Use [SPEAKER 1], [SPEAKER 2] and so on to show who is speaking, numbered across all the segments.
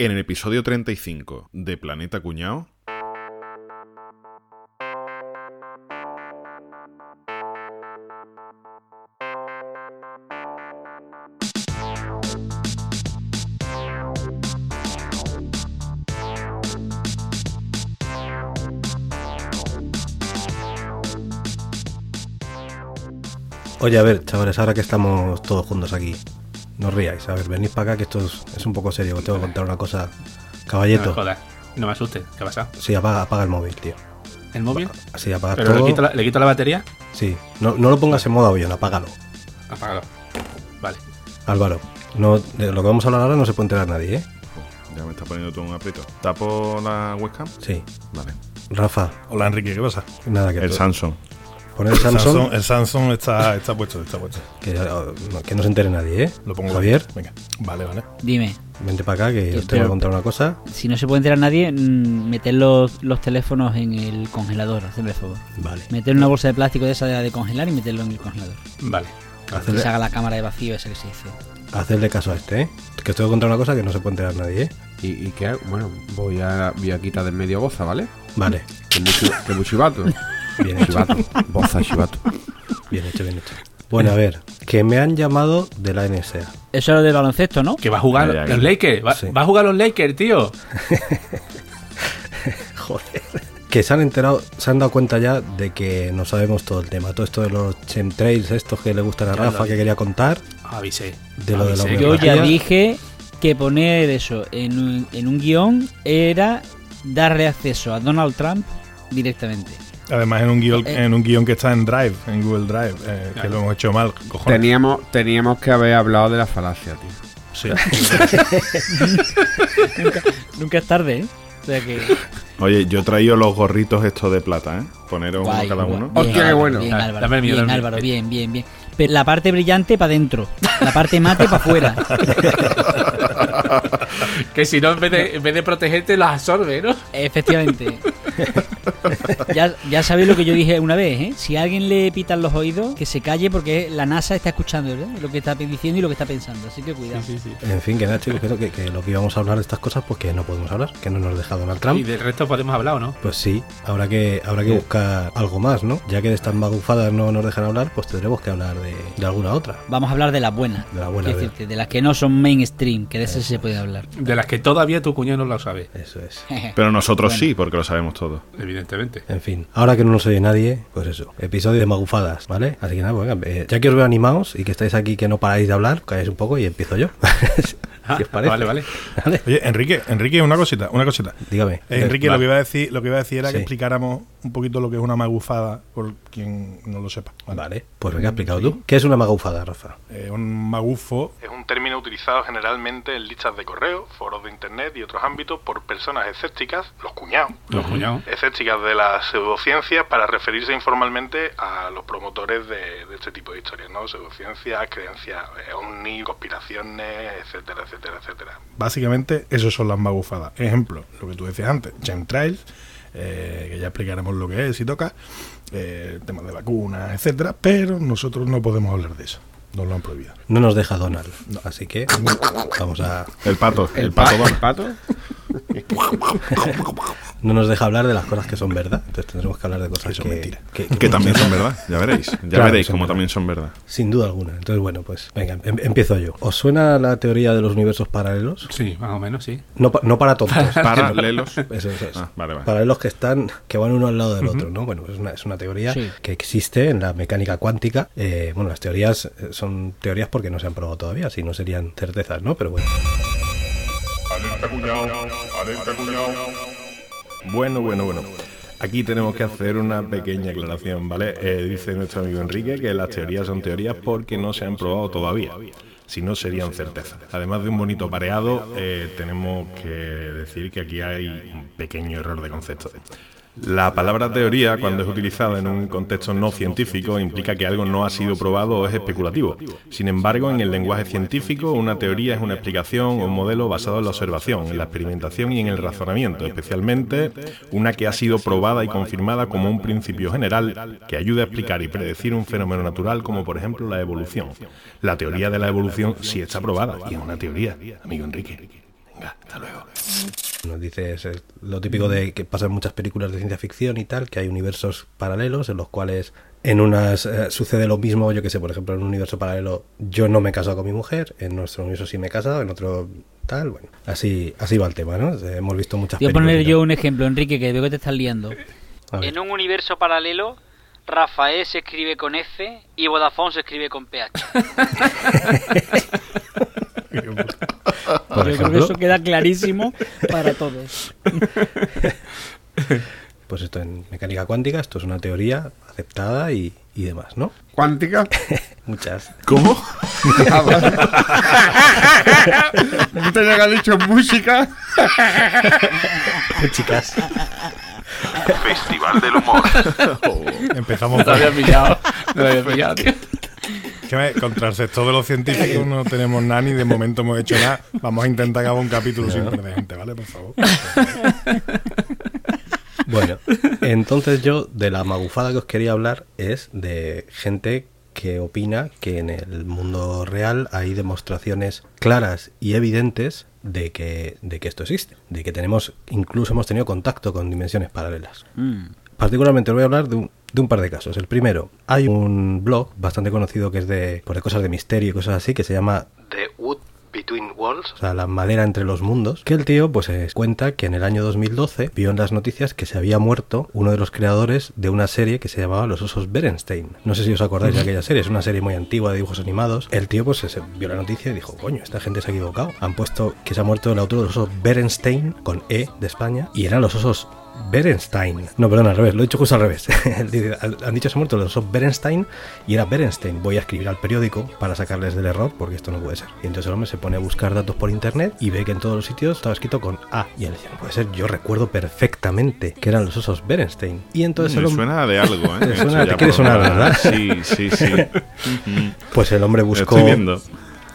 [SPEAKER 1] En el episodio 35 de Planeta Cuñao.
[SPEAKER 2] Oye, a ver, chavales, ahora que estamos todos juntos aquí, no ríais. A ver, venid para acá que esto es, es un poco serio. Os tengo que contar una cosa.
[SPEAKER 3] No me
[SPEAKER 2] Caballeto,
[SPEAKER 3] jodas. No me asustes. ¿Qué pasa?
[SPEAKER 2] sí, apaga, apaga el móvil, tío.
[SPEAKER 3] ¿El móvil?
[SPEAKER 2] Sí, apaga
[SPEAKER 3] ¿Pero le
[SPEAKER 2] todo.
[SPEAKER 3] quito, la, le quito la batería?
[SPEAKER 2] Sí, no, no lo pongas en modo avión, apágalo.
[SPEAKER 3] Apágalo. Vale.
[SPEAKER 2] Álvaro, no, de lo que vamos a hablar ahora no se puede enterar nadie, ¿eh?
[SPEAKER 1] Ya me está poniendo todo un aprieto. ¿Tapo la webcam?
[SPEAKER 2] Sí.
[SPEAKER 1] Vale.
[SPEAKER 2] Rafa,
[SPEAKER 4] Hola Enrique, ¿qué pasa?
[SPEAKER 2] nada que
[SPEAKER 1] El Samsung.
[SPEAKER 2] Poner el Samsung,
[SPEAKER 4] el Samsung está, está puesto, está puesto.
[SPEAKER 2] que, no, que no se entere nadie, ¿eh?
[SPEAKER 4] Lo pongo.
[SPEAKER 2] Javier,
[SPEAKER 4] Venga, vale, vale.
[SPEAKER 5] Dime,
[SPEAKER 2] vente para acá que os tengo que
[SPEAKER 5] pero-
[SPEAKER 2] contar una cosa.
[SPEAKER 5] si no se puede enterar nadie, mm, meter los, los teléfonos en el congelador, hacerme el favor.
[SPEAKER 2] Vale.
[SPEAKER 5] Meter una bolsa de plástico de esa de, de congelar y meterlo en el congelador.
[SPEAKER 3] Vale.
[SPEAKER 5] Que
[SPEAKER 2] Hacerle,
[SPEAKER 5] se haga la cámara de vacío esa que se dice.
[SPEAKER 2] hacerle caso a este, ¿eh? Que os tengo que contar una cosa que no se puede enterar nadie, ¿eh?
[SPEAKER 6] ¿Y, y qué hago? Bueno, voy a, voy a quitar del medio goza, ¿vale?
[SPEAKER 2] Vale,
[SPEAKER 6] Que muy, chi- que muy chivato.
[SPEAKER 2] bien hecho,
[SPEAKER 6] Chivato. Boza, chivato.
[SPEAKER 2] bien hecho, bien hecho. Bueno, a ver, que me han llamado de la NSA.
[SPEAKER 5] Eso es lo del baloncesto, ¿no?
[SPEAKER 3] Que va a jugar los. Lakers. Va,
[SPEAKER 2] Sí.
[SPEAKER 3] va a jugar los Lakers, tío.
[SPEAKER 2] Joder. Que se han enterado, se han dado cuenta ya de que no sabemos todo el tema. Todo esto de los chemtrails, estos que le gustan a Rafa, que quería contar.
[SPEAKER 3] Avisé.
[SPEAKER 2] De lo de la
[SPEAKER 5] Yo ya dije que poner eso en un, en un guion era darle acceso a Donald Trump directamente.
[SPEAKER 4] Además en un guion,
[SPEAKER 5] Eh.
[SPEAKER 4] en un guion que está en Drive, en Google Drive, eh, que lo hemos hecho mal, cojones.
[SPEAKER 6] Teníamos, teníamos que haber hablado de la falacia, tío.
[SPEAKER 4] Sí.
[SPEAKER 5] nunca, nunca es tarde, ¿eh? O sea que.
[SPEAKER 1] Oye, yo he traído los gorritos estos de plata, ¿eh? Poneros
[SPEAKER 5] guay,
[SPEAKER 1] uno cada uno.
[SPEAKER 5] Bien,
[SPEAKER 6] Hostia, qué
[SPEAKER 5] Álvaro,
[SPEAKER 6] bueno.
[SPEAKER 5] Bien,
[SPEAKER 3] Dame
[SPEAKER 5] Álvaro,
[SPEAKER 3] el mío,
[SPEAKER 5] bien,
[SPEAKER 3] dame el mío.
[SPEAKER 5] Álvaro, bien, bien, bien. Pero la parte brillante para adentro, la parte mate para afuera.
[SPEAKER 3] Que si no, en vez de, en vez de protegerte, los absorbe, ¿no?
[SPEAKER 5] Efectivamente. ya, ya sabéis lo que yo dije una vez, ¿eh? Si a alguien le pitan los oídos, que se calle porque la NASA está escuchando ¿verdad? lo que está diciendo y lo que está pensando. Así que cuidado.
[SPEAKER 3] Sí, sí.
[SPEAKER 2] En fin, que nada, chicos, que, que, que lo que íbamos a hablar de estas cosas, pues que no podemos hablar, que no nos deja Donald
[SPEAKER 3] Y
[SPEAKER 2] Trump.
[SPEAKER 3] del resto podemos hablar, ¿o no?
[SPEAKER 2] Pues sí, habrá que, habrá que buscar algo más, ¿no? Ya que de estas magufadas no nos dejan hablar, pues tendremos que hablar de, de alguna otra.
[SPEAKER 5] Vamos a hablar de las buenas.
[SPEAKER 2] De la buena
[SPEAKER 5] Quiero
[SPEAKER 2] vez.
[SPEAKER 5] decirte, de las que no son mainstream, que de esas sí se puede hablar.
[SPEAKER 3] De las que todavía tu cuñado no lo sabe,
[SPEAKER 2] Eso es.
[SPEAKER 1] Pero nosotros
[SPEAKER 5] Bueno.
[SPEAKER 1] sí, porque lo sabemos todo.
[SPEAKER 3] evidentemente.
[SPEAKER 2] En fin, ahora que no nos oye nadie, pues eso, episodio de magufadas, ¿vale? Así que nada, pues venga, eh, ya que os veo animados y que estáis aquí que no paráis de hablar, calláis un poco y empiezo yo.
[SPEAKER 3] Ah,
[SPEAKER 2] ¿Qué os parece?
[SPEAKER 3] Vale, vale.
[SPEAKER 2] Vale,
[SPEAKER 4] Oye, Enrique, Enrique, una cosita, una cosita.
[SPEAKER 2] dígame.
[SPEAKER 4] Eh, Enrique, lo que iba a decir, lo que iba a decir era
[SPEAKER 2] Sí.
[SPEAKER 4] que explicáramos un poquito lo que es una magufada por quien no lo sepa.
[SPEAKER 2] Vale, pues venga, explicado tú. ¿Qué es una magufada, Rafa?
[SPEAKER 4] Eh, un magufo es un término utilizado generalmente en listas de correo, foros de internet y otros ámbitos por personas escépticas, los cuñados,
[SPEAKER 3] Los cuñados.
[SPEAKER 4] escépticas de las pseudociencias para referirse informalmente a los promotores de, de este tipo de historias, ¿no? Pseudociencias, creencias eh, ovni, conspiraciones, etcétera, etcétera, etcétera. Básicamente, eso son las magufadas. Ejemplo, lo que tú decías antes, chemtrails, eh, que ya explicaremos lo que es y toca, eh, temas de vacunas, etcétera, pero nosotros no podemos hablar de eso. Nos lo han prohibido.
[SPEAKER 2] No nos deja Donald, así que vamos a...
[SPEAKER 1] El pato, el,
[SPEAKER 6] El,
[SPEAKER 1] pato.
[SPEAKER 6] el pato.
[SPEAKER 2] No nos deja hablar de las cosas que son verdad, entonces tendremos que hablar de cosas
[SPEAKER 4] Que son
[SPEAKER 2] que,
[SPEAKER 4] mentira.
[SPEAKER 2] que-
[SPEAKER 1] Que también son verdad, ya veréis. Ya
[SPEAKER 2] Claro,
[SPEAKER 1] veréis
[SPEAKER 2] verdad.
[SPEAKER 1] también son verdad.
[SPEAKER 2] Sin duda alguna. Entonces, bueno, pues venga, em- empiezo yo. ¿Os suena la teoría de los universos paralelos?
[SPEAKER 3] Sí, más o menos, sí.
[SPEAKER 2] No, pa- no para tontos.
[SPEAKER 1] Paralelos.
[SPEAKER 2] Eso, eso es.
[SPEAKER 1] Ah, vale, vale.
[SPEAKER 2] Paralelos que están, que van uno al lado del otro, ¿no? Bueno, es una, es una teoría
[SPEAKER 5] Sí.
[SPEAKER 2] que existe en la mecánica cuántica. Eh, bueno, las teorías eh, son teorías porque no se han probado todavía, si no serían certezas, ¿no? Pero bueno.
[SPEAKER 4] Bueno, bueno, bueno. Aquí tenemos que hacer una pequeña aclaración, ¿vale? Eh, dice nuestro amigo Enrique que las teorías son teorías porque no se han probado todavía. Si no, serían certezas. Además de un bonito pareado, eh, tenemos que decir que aquí hay un pequeño error de concepto. La palabra teoría, cuando es utilizada en un contexto no científico, implica que algo no ha sido probado o es especulativo. Sin embargo, en el lenguaje científico, una teoría es una explicación o un modelo basado en la observación, en la experimentación y en el razonamiento, especialmente una que ha sido probada y confirmada como un principio general que ayuda a explicar y predecir un fenómeno natural como por ejemplo la evolución. La teoría de la evolución sí está probada y es una teoría, amigo Enrique. Venga, hasta luego.
[SPEAKER 2] Nos dice es el- lo típico de que pasa en muchas películas de ciencia ficción y tal, que hay universos paralelos en los cuales en unas eh, sucede lo mismo, yo que sé, por ejemplo, en un universo paralelo yo no me he casado con mi mujer, en nuestro universo sí me he casado, en otro tal, bueno, así así va el tema, ¿no? Eh, Hemos visto muchas
[SPEAKER 5] Voy a poner yo un ejemplo, Enrique, que veo que te estás liando. En un universo paralelo, Rafael se escribe con F y Vodafone se escribe con PH.
[SPEAKER 2] Por
[SPEAKER 5] Yo creo que
[SPEAKER 2] ejemplo,
[SPEAKER 5] eso queda clarísimo para todos.
[SPEAKER 2] pues esto en mecánica cuántica, esto es una teoría aceptada y, y demás, ¿no?
[SPEAKER 6] ¿Cuántica?
[SPEAKER 2] Muchas.
[SPEAKER 7] ¿Cómo?
[SPEAKER 6] Ah, vale. Que haber dicho música.
[SPEAKER 2] Chicas.
[SPEAKER 8] Festival del humor.
[SPEAKER 7] Empezamos
[SPEAKER 3] No te había pillado. No te había pillado, tío.
[SPEAKER 7] que me- contra el sector de los científicos no tenemos nada ni de momento hemos hecho nada. Vamos a intentar acabar un capítulo sin perder gente, ¿vale? Por favor.
[SPEAKER 2] Bueno, entonces yo de la magufada que os quería hablar es de gente que opina que en el mundo real hay demostraciones claras y evidentes de que, de que esto existe, de que tenemos, incluso hemos tenido contacto con dimensiones paralelas.
[SPEAKER 5] Mm.
[SPEAKER 2] Particularmente voy a hablar de un, de un par de casos. El primero, hay un blog bastante conocido que es de, pues, de cosas de misterio y cosas así, que se llama The Wood Between Walls, o sea, la madera entre los mundos, que el tío pues eh, cuenta que en el año 2012 vio en las noticias que se había muerto uno de los creadores de una serie que se llamaba Los Osos Berenstein. No sé si os acordáis de aquella serie, es una serie muy antigua de dibujos animados. El tío pues se vio la noticia y dijo, coño, esta gente se ha equivocado. Han puesto que se ha muerto el autor de los osos Berenstein, con E de España, y eran los osos Berenstein. No, perdón, al revés, lo he dicho justo al revés. Han dicho se ha muerto los osos Berenstein y era Berenstein. Voy a escribir al periódico para sacarles del error porque esto no puede ser. Y entonces el hombre se pone a buscar datos por internet y ve que en todos los sitios estaba escrito con A. Y él dice, no puede ser, yo recuerdo perfectamente que eran los osos Berenstein. Y entonces el
[SPEAKER 7] Me
[SPEAKER 2] hombre...
[SPEAKER 7] suena de algo, ¿eh?
[SPEAKER 2] Suena- te quiere sonar, ¿verdad?
[SPEAKER 7] Sí, sí, sí.
[SPEAKER 2] Pues el hombre buscó...
[SPEAKER 7] Estoy viendo.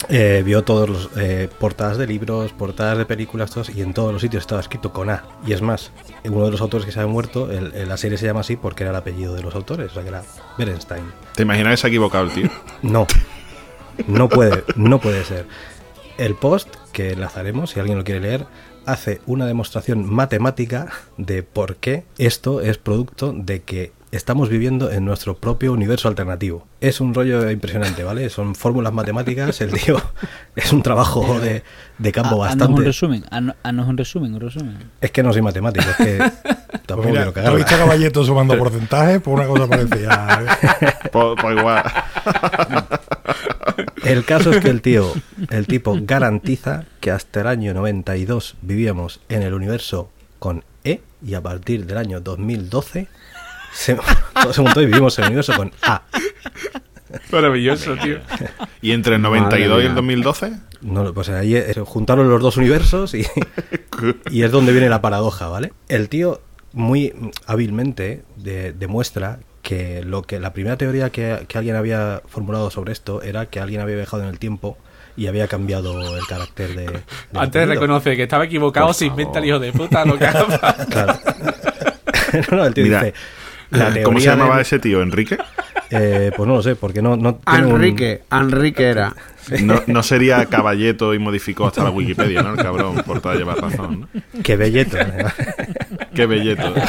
[SPEAKER 2] Eh, vio todos los eh, portadas de libros, portadas de películas, todos, y en todos los sitios estaba escrito con A. Y es más, uno de los autores que se había muerto, el- el- la serie se llama así porque era el apellido de los autores, o sea que era Berenstein.
[SPEAKER 7] ¿Te imaginas que se ha equivocado el tío?
[SPEAKER 2] No, no puede, no puede ser. El post que enlazaremos, si alguien lo quiere leer, hace una demostración matemática de por qué esto es producto de que estamos viviendo en nuestro propio universo alternativo. Es un rollo impresionante, ¿vale? Son fórmulas matemáticas, el tío es un trabajo de, de campo
[SPEAKER 5] haznos un
[SPEAKER 2] bastante...
[SPEAKER 5] resumen, haznos un resumen, un resumen.
[SPEAKER 2] Es que no soy matemático, es que tampoco
[SPEAKER 4] Pues mira,
[SPEAKER 2] quiero
[SPEAKER 4] ¿tú has
[SPEAKER 2] cagarla.
[SPEAKER 4] visto a Caballeto sumando porcentajes? Pues una cosa parecía.
[SPEAKER 7] Pues, pues igual.
[SPEAKER 2] El caso es que el tío, el tipo garantiza que hasta el año 92 vivíamos en el universo con E y a partir del año 2012 se, todo se montó y vivimos en el universo con A.
[SPEAKER 3] Maravilloso, tío.
[SPEAKER 7] ¿Y entre el
[SPEAKER 6] Madre
[SPEAKER 7] 92 y el
[SPEAKER 6] mía.
[SPEAKER 7] 2012?
[SPEAKER 2] No, pues ahí eh, juntaron los dos universos y, y es donde viene la paradoja, ¿vale? El tío muy hábilmente de- demuestra que lo que la primera teoría que, que alguien había formulado sobre esto era que alguien había viajado en el tiempo y había cambiado el carácter de... del
[SPEAKER 3] Antes reconoce que estaba equivocado, se inventa el hijo de puta lo que.
[SPEAKER 2] Claro. no, no, el tío
[SPEAKER 7] Mira,
[SPEAKER 2] dice. La
[SPEAKER 7] ¿Cómo se llamaba
[SPEAKER 2] del-
[SPEAKER 7] ese tío? ¿Enrique?
[SPEAKER 2] Eh, pues no lo sé, porque no, no tiene un-
[SPEAKER 6] Enrique, Enrique era.
[SPEAKER 7] No, no sería caballeto y modificó hasta la Wikipedia, ¿no? El cabrón, por toda llevar razón, ¿no?
[SPEAKER 2] Qué belleto. ¿eh?
[SPEAKER 7] Qué belleto.
[SPEAKER 2] Es,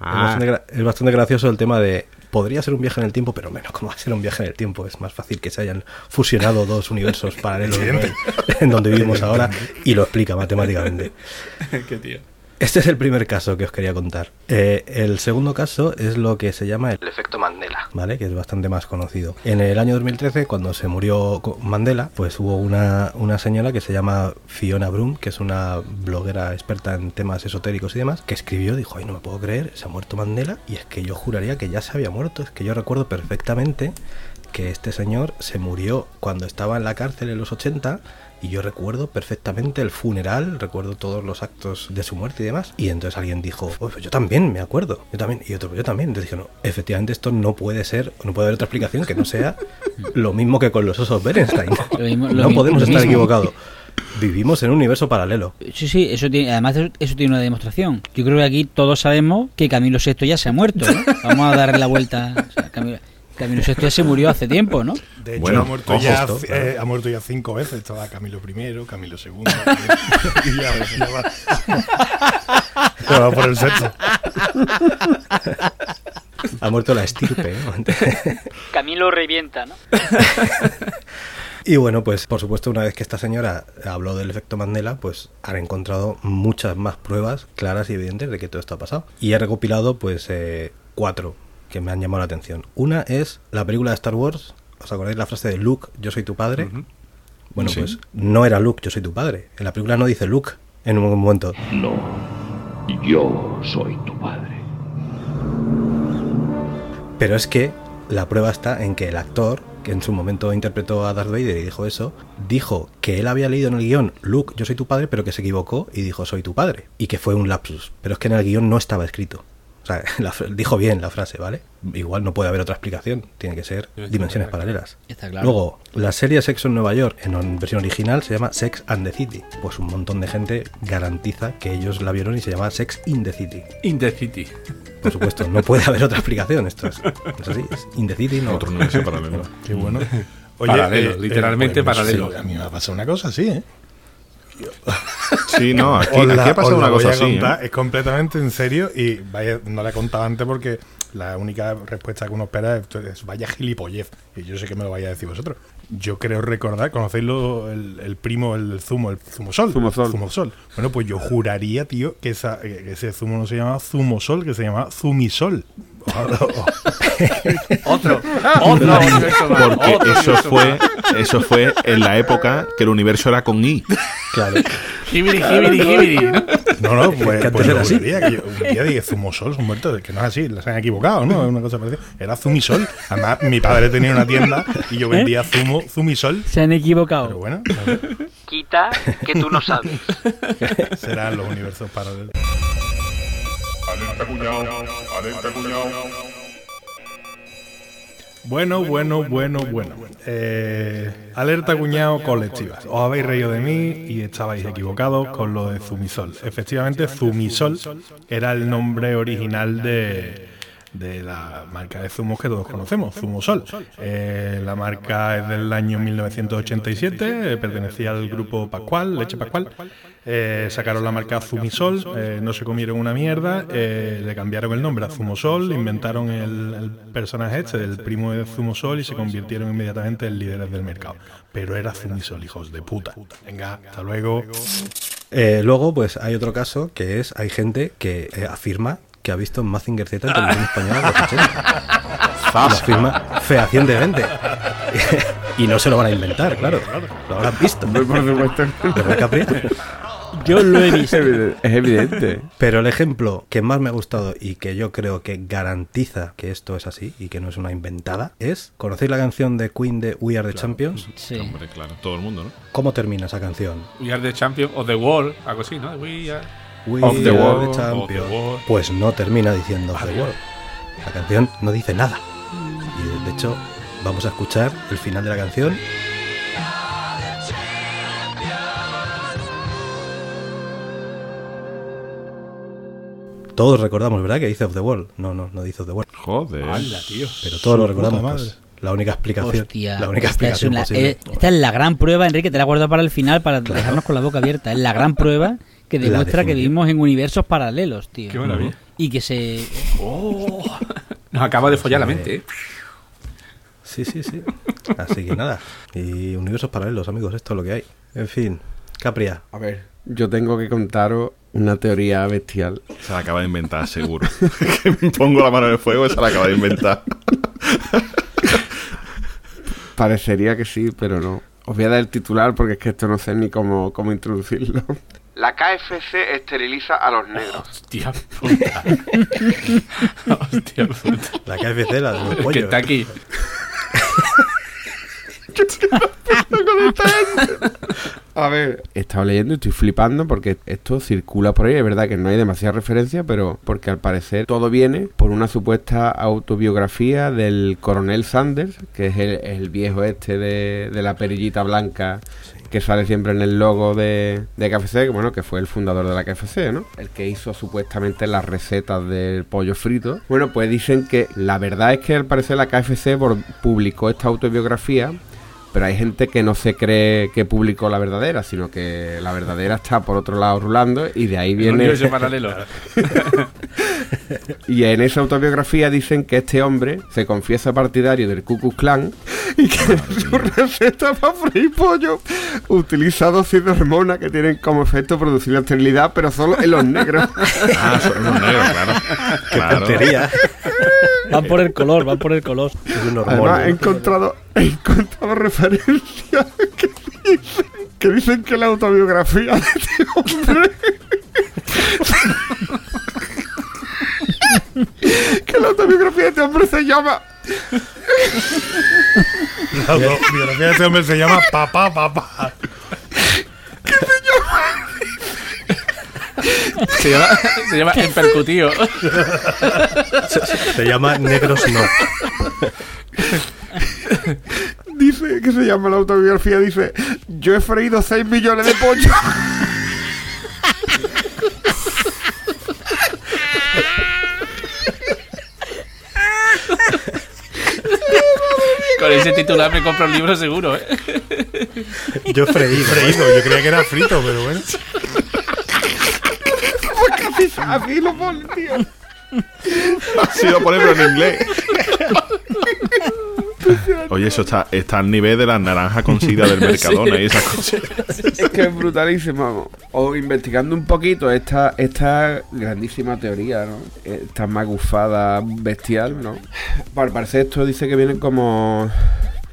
[SPEAKER 6] Ah,
[SPEAKER 2] bastante es bastante gracioso el tema de. Podría ser un viaje en el tiempo, pero menos, ¿cómo va a ser un viaje en el tiempo? Es más fácil que se hayan fusionado dos universos paralelos ¿no? en, en donde vivimos ahora y lo explica matemáticamente.
[SPEAKER 3] Qué tío.
[SPEAKER 2] Este es el primer caso que os quería contar. Eh, el segundo caso es lo que se llama el efecto Mandela, ¿vale? Que es bastante más conocido. En el año 2013, cuando se murió Mandela, pues hubo una, una señora que se llama Fiona Brum, que es una bloguera experta en temas esotéricos y demás, que escribió, dijo, ay, no me puedo creer, se ha muerto Mandela, y es que yo juraría que ya se había muerto, es que yo recuerdo perfectamente que este señor se murió cuando estaba en la cárcel en los 80 y yo recuerdo perfectamente el funeral, recuerdo todos los actos de su muerte y demás. Y entonces alguien dijo, "Oh, pues yo también me acuerdo, yo también, y otro, "Pues yo también. Entonces dije, no, efectivamente esto no puede ser, no puede haber otra explicación que no sea lo mismo que con los osos Berenstein.
[SPEAKER 5] Lo mismo- lo
[SPEAKER 2] no podemos estar equivocados. Vivimos en un universo paralelo.
[SPEAKER 5] Sí, sí, eso tiene, además eso- eso tiene una demostración. Yo creo que aquí todos sabemos que Camilo VI ya se ha muerto. ¿no? Vamos a darle la vuelta. o sea, Camilo- Camilo VI se murió hace tiempo, ¿no?
[SPEAKER 4] De hecho,
[SPEAKER 1] Bueno,
[SPEAKER 4] ha, muerto
[SPEAKER 1] ojo,
[SPEAKER 4] ya,
[SPEAKER 1] esto, claro.
[SPEAKER 4] eh, ha muerto ya cinco veces. Estaba Camilo I, Camilo II. y ya, ya va. Ya va por el sexto.
[SPEAKER 2] Ha muerto la estirpe. ¿no?
[SPEAKER 5] Camilo revienta, ¿no?
[SPEAKER 2] Y bueno, pues por supuesto, una vez que esta señora habló del efecto Mandela, pues han encontrado muchas más pruebas claras y evidentes de que todo esto ha pasado. Y he recopilado, pues, eh, cuatro que me han llamado la atención. Una es la película de Star Wars. ¿Os acordáis la frase de Luke, yo soy tu padre? Bueno,
[SPEAKER 1] Sí.
[SPEAKER 2] pues no era Luke, yo soy tu padre. En la película no dice Luke en un momento.
[SPEAKER 8] No, yo soy tu padre.
[SPEAKER 2] Pero es que la prueba está en que el actor, que en su momento interpretó a Darth Vader y dijo eso, dijo que él había leído en el guion Luke, yo soy tu padre, pero que se equivocó y dijo soy tu padre. Y que fue un lapsus. Pero es que en el guion no estaba escrito. O sea, la dijo bien la frase, ¿vale? Igual no puede haber otra explicación. Tiene que ser dimensiones paralelas.
[SPEAKER 5] Está claro.
[SPEAKER 2] Luego, la serie Sexo en Nueva York, en versión original, se llama Sex and the City. Pues un montón de gente garantiza que ellos la vieron y se llama Sex in the City.
[SPEAKER 3] In the City.
[SPEAKER 2] Por supuesto, no puede haber otra explicación. Esto es, es así, es in the City, no.
[SPEAKER 1] Otro universo paralelo.
[SPEAKER 4] Qué bueno.
[SPEAKER 3] Paralelo, literalmente
[SPEAKER 4] pues,
[SPEAKER 3] paralelo.
[SPEAKER 4] sí, a mí me ha pasado una cosa así, ¿eh?
[SPEAKER 1] Sí, no, aquí,
[SPEAKER 4] la-
[SPEAKER 1] aquí ha pasado una cosa así. ¿eh?
[SPEAKER 4] Es completamente en serio y vaya, no la he contado antes porque la única respuesta que uno espera es, es, vaya gilipollez. Y yo sé que me lo vaya a decir vosotros. Yo creo recordar, ¿conocéis lo- el, el primo, el zumo, el zumosol?
[SPEAKER 6] Zumosol.
[SPEAKER 4] Zumosol. Bueno, pues yo juraría, tío, que, esa, que ese zumo no se llamaba zumosol, que se llamaba zumisol.
[SPEAKER 3] Otro. Otro universo más.
[SPEAKER 1] Porque
[SPEAKER 3] Otro
[SPEAKER 1] eso fue, eso fue en la época que el universo era con I.
[SPEAKER 2] Claro.
[SPEAKER 3] Jibiri, jibiri, jibiri. ¿no?
[SPEAKER 4] No, pues, pues
[SPEAKER 2] era
[SPEAKER 4] yo
[SPEAKER 2] así.
[SPEAKER 4] que yo un día dije zumosol, son muertos, que no es así, se han equivocado, ¿no? Una cosa parecida. Era zumisol. Además, mi padre tenía una tienda y yo vendía zumo, zumisol.
[SPEAKER 5] Se han equivocado.
[SPEAKER 4] Pero bueno, no sé,
[SPEAKER 5] Quita que tú no sabes.
[SPEAKER 4] serán los universos paralelos. Bueno, bueno, bueno, bueno. Eh, alerta cuñado colectiva. Os habéis reído de mí y estabais equivocados con lo de Zumisol. Efectivamente, Zumisol era el nombre original de, de la marca de zumos que todos conocemos, Zumosol. Eh, la marca es del año 1987, eh, pertenecía al grupo Pascual, Leche Pascual. Eh, sacaron la marca Zumisol, eh, no se comieron una mierda, eh, le cambiaron el nombre a Zumosol, inventaron el, el personaje este del primo de Zumosol y se convirtieron inmediatamente en líderes del mercado. Pero era Zumisol, hijos de puta. Venga, hasta luego.
[SPEAKER 2] Eh, luego, pues hay otro caso que es, hay gente que eh, afirma que ha visto Mazinger Z en televisión española en los 80. Lo afirma fehacientemente. y no se lo van a inventar, claro. Lo habrán visto.
[SPEAKER 6] Por supuesto.
[SPEAKER 5] Yo lo he visto.
[SPEAKER 6] Es evidente.
[SPEAKER 2] Pero el ejemplo que más me ha gustado y que yo creo que garantiza que esto es así y que no es una inventada es, ¿conocéis la canción de Queen de We Are the Champions?
[SPEAKER 5] Sí.
[SPEAKER 1] Hombre, claro, todo el mundo, ¿no?
[SPEAKER 2] ¿Cómo termina esa canción?
[SPEAKER 3] We are the champion of the world. Algo así, ¿no? We are.
[SPEAKER 2] We
[SPEAKER 6] Of the
[SPEAKER 2] are
[SPEAKER 6] world.
[SPEAKER 2] the champions.
[SPEAKER 3] Of the world.
[SPEAKER 2] Pues no termina diciendo The World. La canción no dice nada. Y de hecho, vamos a escuchar el final de la canción. Todos recordamos, ¿verdad? Que dice Of the World. No, no, no dice Of the World.
[SPEAKER 1] Joder.
[SPEAKER 3] Anda, tío.
[SPEAKER 2] Pero todos lo recordamos. pues, la única explicación.
[SPEAKER 5] Hostia.
[SPEAKER 2] la única
[SPEAKER 5] esta, es
[SPEAKER 2] explicación
[SPEAKER 5] una-
[SPEAKER 2] posible.
[SPEAKER 5] eh, esta es la gran prueba, Enrique, te la he guardado para el final para dejarnos con la boca abierta. Es la gran prueba que demuestra que vivimos en universos paralelos, tío.
[SPEAKER 3] Qué maravilla.
[SPEAKER 5] Y que se...
[SPEAKER 3] Nos acaba de follar la mente, ¿eh?
[SPEAKER 2] Sí, sí, sí. Así que nada. Y universos paralelos, amigos, esto es lo que hay. En fin, Capria.
[SPEAKER 6] A ver, yo tengo que contaros una teoría bestial.
[SPEAKER 1] Se la acaba de inventar, seguro. que me pongo la mano en el fuego se la acaba de inventar.
[SPEAKER 6] Parecería que sí, pero no. Os voy a dar el titular porque es que esto no sé ni cómo, cómo introducirlo. La KFC esteriliza a los negros.
[SPEAKER 3] Hostia puta. Hostia puta.
[SPEAKER 2] La KFC, la de los pollos.
[SPEAKER 3] Kentucky.
[SPEAKER 6] A ver, he estado leyendo y estoy flipando porque esto circula por ahí. Es verdad que no hay demasiada referencia, pero porque al parecer todo viene por una supuesta autobiografía del coronel Sanders, que es el, viejo este de, la perillita blanca que sale siempre en el logo de, de KFC, que bueno, que fue el fundador de la KFC, ¿no? El que hizo supuestamente las recetas del pollo frito. Bueno, pues dicen que la verdad es que al parecer la KFC publicó esta autobiografía pero hay gente que no se cree que publicó la verdadera, sino que la verdadera está por otro lado rulando y de ahí
[SPEAKER 3] Un
[SPEAKER 6] viene...
[SPEAKER 3] paralelo.
[SPEAKER 6] Y en esa autobiografía dicen que este hombre se confiesa partidario del Ku Klux Klan y que su receta para freír pollo utiliza dosis de hormonas que tienen como efecto producir la esterilidad, pero solo en los negros.
[SPEAKER 9] Ah, son los negros, claro. claro.
[SPEAKER 2] Tontería.
[SPEAKER 5] Van por el color, van por el color.
[SPEAKER 2] Es un hormón.
[SPEAKER 6] Además, he encontrado, he encontrado referencias que dicen, que dicen que la autobiografía de este hombre. que la autobiografía de este hombre se llama.
[SPEAKER 4] La biografía de este hombre se llama Papá, Papá.
[SPEAKER 3] Se llama, se llama Empercutío.
[SPEAKER 2] Se llama Negros No.
[SPEAKER 6] Dice que se llama la autobiografía. Dice: Yo he freído 6 millones de pollos.
[SPEAKER 3] Con ese titular me compro el libro seguro, ¿eh?
[SPEAKER 2] Yo freí.
[SPEAKER 4] Freído, yo creía que era frito, pero bueno.
[SPEAKER 6] Así, así lo pone, tío.
[SPEAKER 9] Ha sido ponerlo en inglés. Oye, eso está, está al nivel de las naranjas con sida del Mercadona y esas cosas.
[SPEAKER 6] Es que es brutalísimo. vamos. O investigando un poquito esta, esta grandísima teoría, ¿no? Esta magufada bestial, ¿no? Al parecer esto dice que viene como...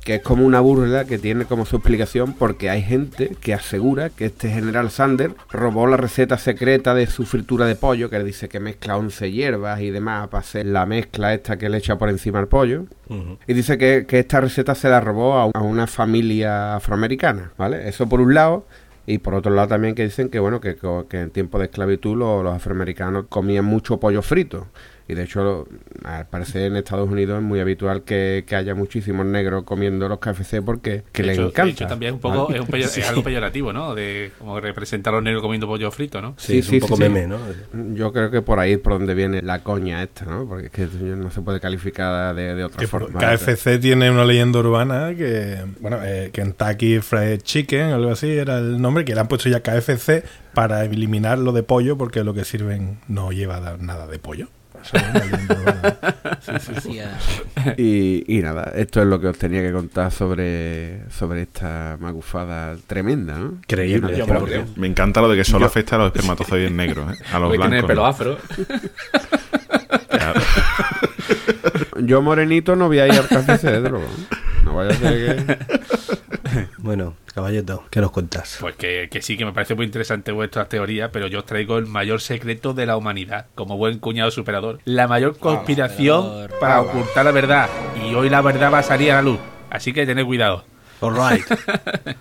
[SPEAKER 6] Que es como una burla que tiene como su explicación porque hay gente que asegura que este general Sander robó la receta secreta de su fritura de pollo, que dice que mezcla 11 hierbas y demás para hacer la mezcla esta que le echa por encima al pollo. Y dice que, que esta receta se la robó a, a una familia afroamericana, ¿vale? Eso por un lado. Y por otro lado también que dicen que, bueno, que, en tiempo de esclavitud lo- los afroamericanos comían mucho pollo frito. Y de hecho, al parecer en Estados Unidos es muy habitual que, que haya muchísimos negros comiendo los KFC porque que
[SPEAKER 3] De
[SPEAKER 6] les
[SPEAKER 3] hecho- de
[SPEAKER 6] encanta.
[SPEAKER 3] hecho, también un poco,
[SPEAKER 6] ¿vale?
[SPEAKER 3] es, un peyor- es algo peyorativo, ¿no? De como representar a los negros comiendo pollo frito, ¿no?
[SPEAKER 2] Sí, es un poco meme, ¿no?
[SPEAKER 6] Yo creo que por ahí es por donde viene la coña esta, ¿no? Porque es que no se puede calificar de, de otra
[SPEAKER 7] Que
[SPEAKER 6] forma.
[SPEAKER 7] KFC tiene una leyenda urbana que, bueno, eh, Kentucky Fried Chicken, algo así era el nombre, que le han puesto ya KFC para eliminar lo de pollo porque lo que sirven no lleva da- nada de pollo. Sí, sí, sí.
[SPEAKER 6] Y, y nada, esto es lo que os tenía que contar sobre, sobre esta magufada tremenda, ¿no?
[SPEAKER 2] Creíble.
[SPEAKER 3] Yo
[SPEAKER 2] pero
[SPEAKER 3] me creo.
[SPEAKER 9] Encanta lo de que solo afecta a los espermatozoides negros, ¿eh? A los
[SPEAKER 3] Porque tiene el
[SPEAKER 9] blancos.
[SPEAKER 3] pelo
[SPEAKER 9] ¿no?
[SPEAKER 3] afro.
[SPEAKER 9] Claro.
[SPEAKER 6] Yo morenito no voy a ir al de luego. No vaya a ser que...
[SPEAKER 2] Bueno, caballeto, ¿qué nos cuentas?
[SPEAKER 3] Pues que, que sí, que me parece muy interesante vuestra teoría, pero yo os traigo el mayor secreto de la humanidad, como buen cuñado superador. La mayor conspiración para ocultar la verdad. Y hoy la verdad va a salir a la luz. Así que tened cuidado.
[SPEAKER 2] All right.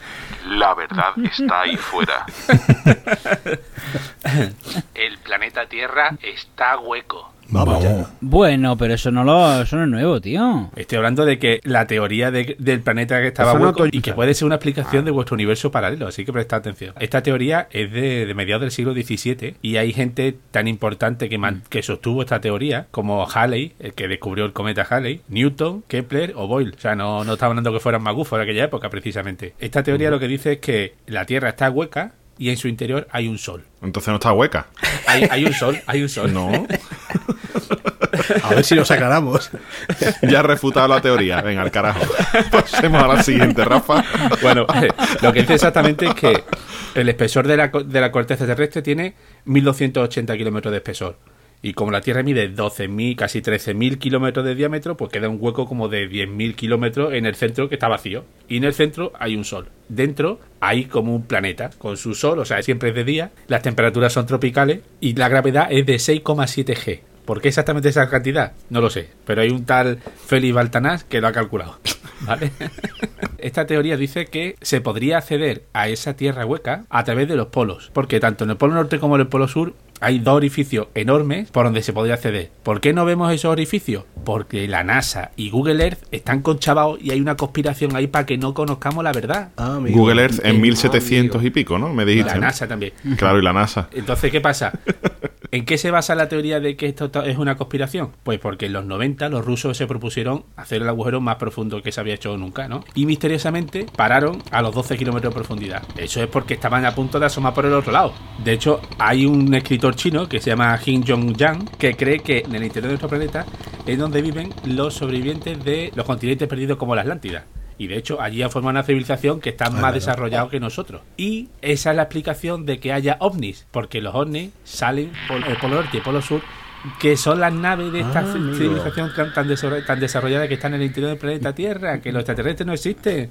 [SPEAKER 9] La verdad está ahí fuera.
[SPEAKER 3] El planeta Tierra está hueco.
[SPEAKER 2] Vamos ya.
[SPEAKER 5] Bueno, pero eso no, lo, eso no es nuevo, tío.
[SPEAKER 3] Estoy hablando de que la teoría de- del planeta que estaba
[SPEAKER 6] no
[SPEAKER 3] hueco y que puede ser una explicación de vuestro universo paralelo, así que prestad atención. Esta teoría es de, de mediados del siglo XVII y hay gente tan importante que, man- que sostuvo esta teoría como Halley, el que descubrió el cometa Halley, Newton, Kepler o Boyle. O sea, no, no estaba hablando que fueran magufos de aquella época precisamente. Esta teoría lo que dice es que la Tierra está hueca y en su interior hay un sol.
[SPEAKER 9] Entonces no está hueca.
[SPEAKER 3] Hay, hay un sol, hay un sol.
[SPEAKER 9] No.
[SPEAKER 2] A ver si nos aclaramos.
[SPEAKER 9] Ya has refutado la teoría. Venga, al carajo. Pasemos a la siguiente, Rafa.
[SPEAKER 3] Bueno, lo que dice exactamente es que el espesor de la, de la corteza terrestre tiene 1280 kilómetros de espesor. Y como la Tierra mide 12.000, casi 13.000 kilómetros de diámetro, pues queda un hueco como de 10.000 kilómetros en el centro que está vacío. Y en el centro hay un sol. Dentro hay como un planeta con su sol, o sea, siempre es de día. Las temperaturas son tropicales y la gravedad es de 6,7 G. ¿Por qué exactamente esa cantidad? No lo sé, pero hay un tal Félix Baltanás que lo ha calculado. ¿Vale? Esta teoría dice que se podría acceder a esa tierra hueca a través de los polos, porque tanto en el polo norte como en el polo sur hay dos orificios enormes por donde se podría acceder. ¿Por qué no vemos esos orificios? Porque la NASA y Google Earth están conchavados y hay una conspiración ahí para que no conozcamos la verdad.
[SPEAKER 2] Ah, amigo.
[SPEAKER 1] Google Earth en
[SPEAKER 3] Ah,
[SPEAKER 1] 1700 y pico, ¿no? Me dijiste.
[SPEAKER 3] La. NASA también.
[SPEAKER 1] Claro, y la NASA.
[SPEAKER 3] Entonces, ¿qué pasa? ¿En qué se basa la teoría de que esto to- es una conspiración? Pues porque en los 90 los rusos se propusieron hacer el agujero más profundo que se había hecho nunca, ¿no? Y misteriosamente pararon a los 12 kilómetros de profundidad. Eso es porque estaban a punto de asomar por el otro lado. De hecho, hay un escritor chino que se llama Jin Jong-yang que cree que en el interior de nuestro planeta es donde viven los sobrevivientes de los continentes perdidos como la Atlántida. Y de hecho, allí ha formado una civilización que está más desarrollada que nosotros. Y esa es la explicación de que haya ovnis, porque los ovnis salen por el polo norte y el polo sur, que son las naves de esta
[SPEAKER 2] Ah,
[SPEAKER 3] civilización tan, tan desarroll- tan desarrollada que están en el interior del planeta Tierra, que los extraterrestres no existen,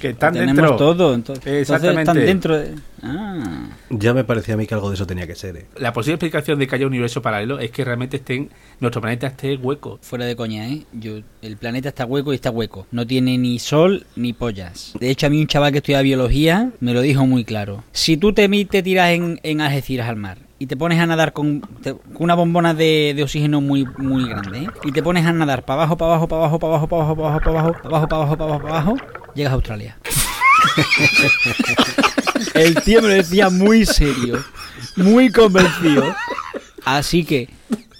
[SPEAKER 3] que están
[SPEAKER 5] Tenemos
[SPEAKER 3] dentro.
[SPEAKER 5] todo. Entonces,
[SPEAKER 3] Exactamente.
[SPEAKER 5] están dentro de... Ah.
[SPEAKER 2] Ya me parecía a mí que algo de eso tenía que ser. ¿eh?
[SPEAKER 3] La posible explicación de que haya un universo paralelo es que realmente estén, nuestro planeta esté hueco.
[SPEAKER 5] Fuera de coña, ¿eh? Yo, el planeta está hueco y está hueco. No tiene ni sol ni pollas. De hecho, a mí un chaval que estudia biología me lo dijo muy claro. Si tú te, te tiras en, en Algeciras al mar y te pones a nadar con, te- con una bombona de, de oxígeno muy muy grande, ¿eh? Y te pones a nadar para abajo, para abajo, para abajo, para abajo, para abajo, para abajo, para abajo, para abajo, para abajo, para abajo, para abajo, llegas a Australia. El tío me lo decía muy serio, muy convencido. Así que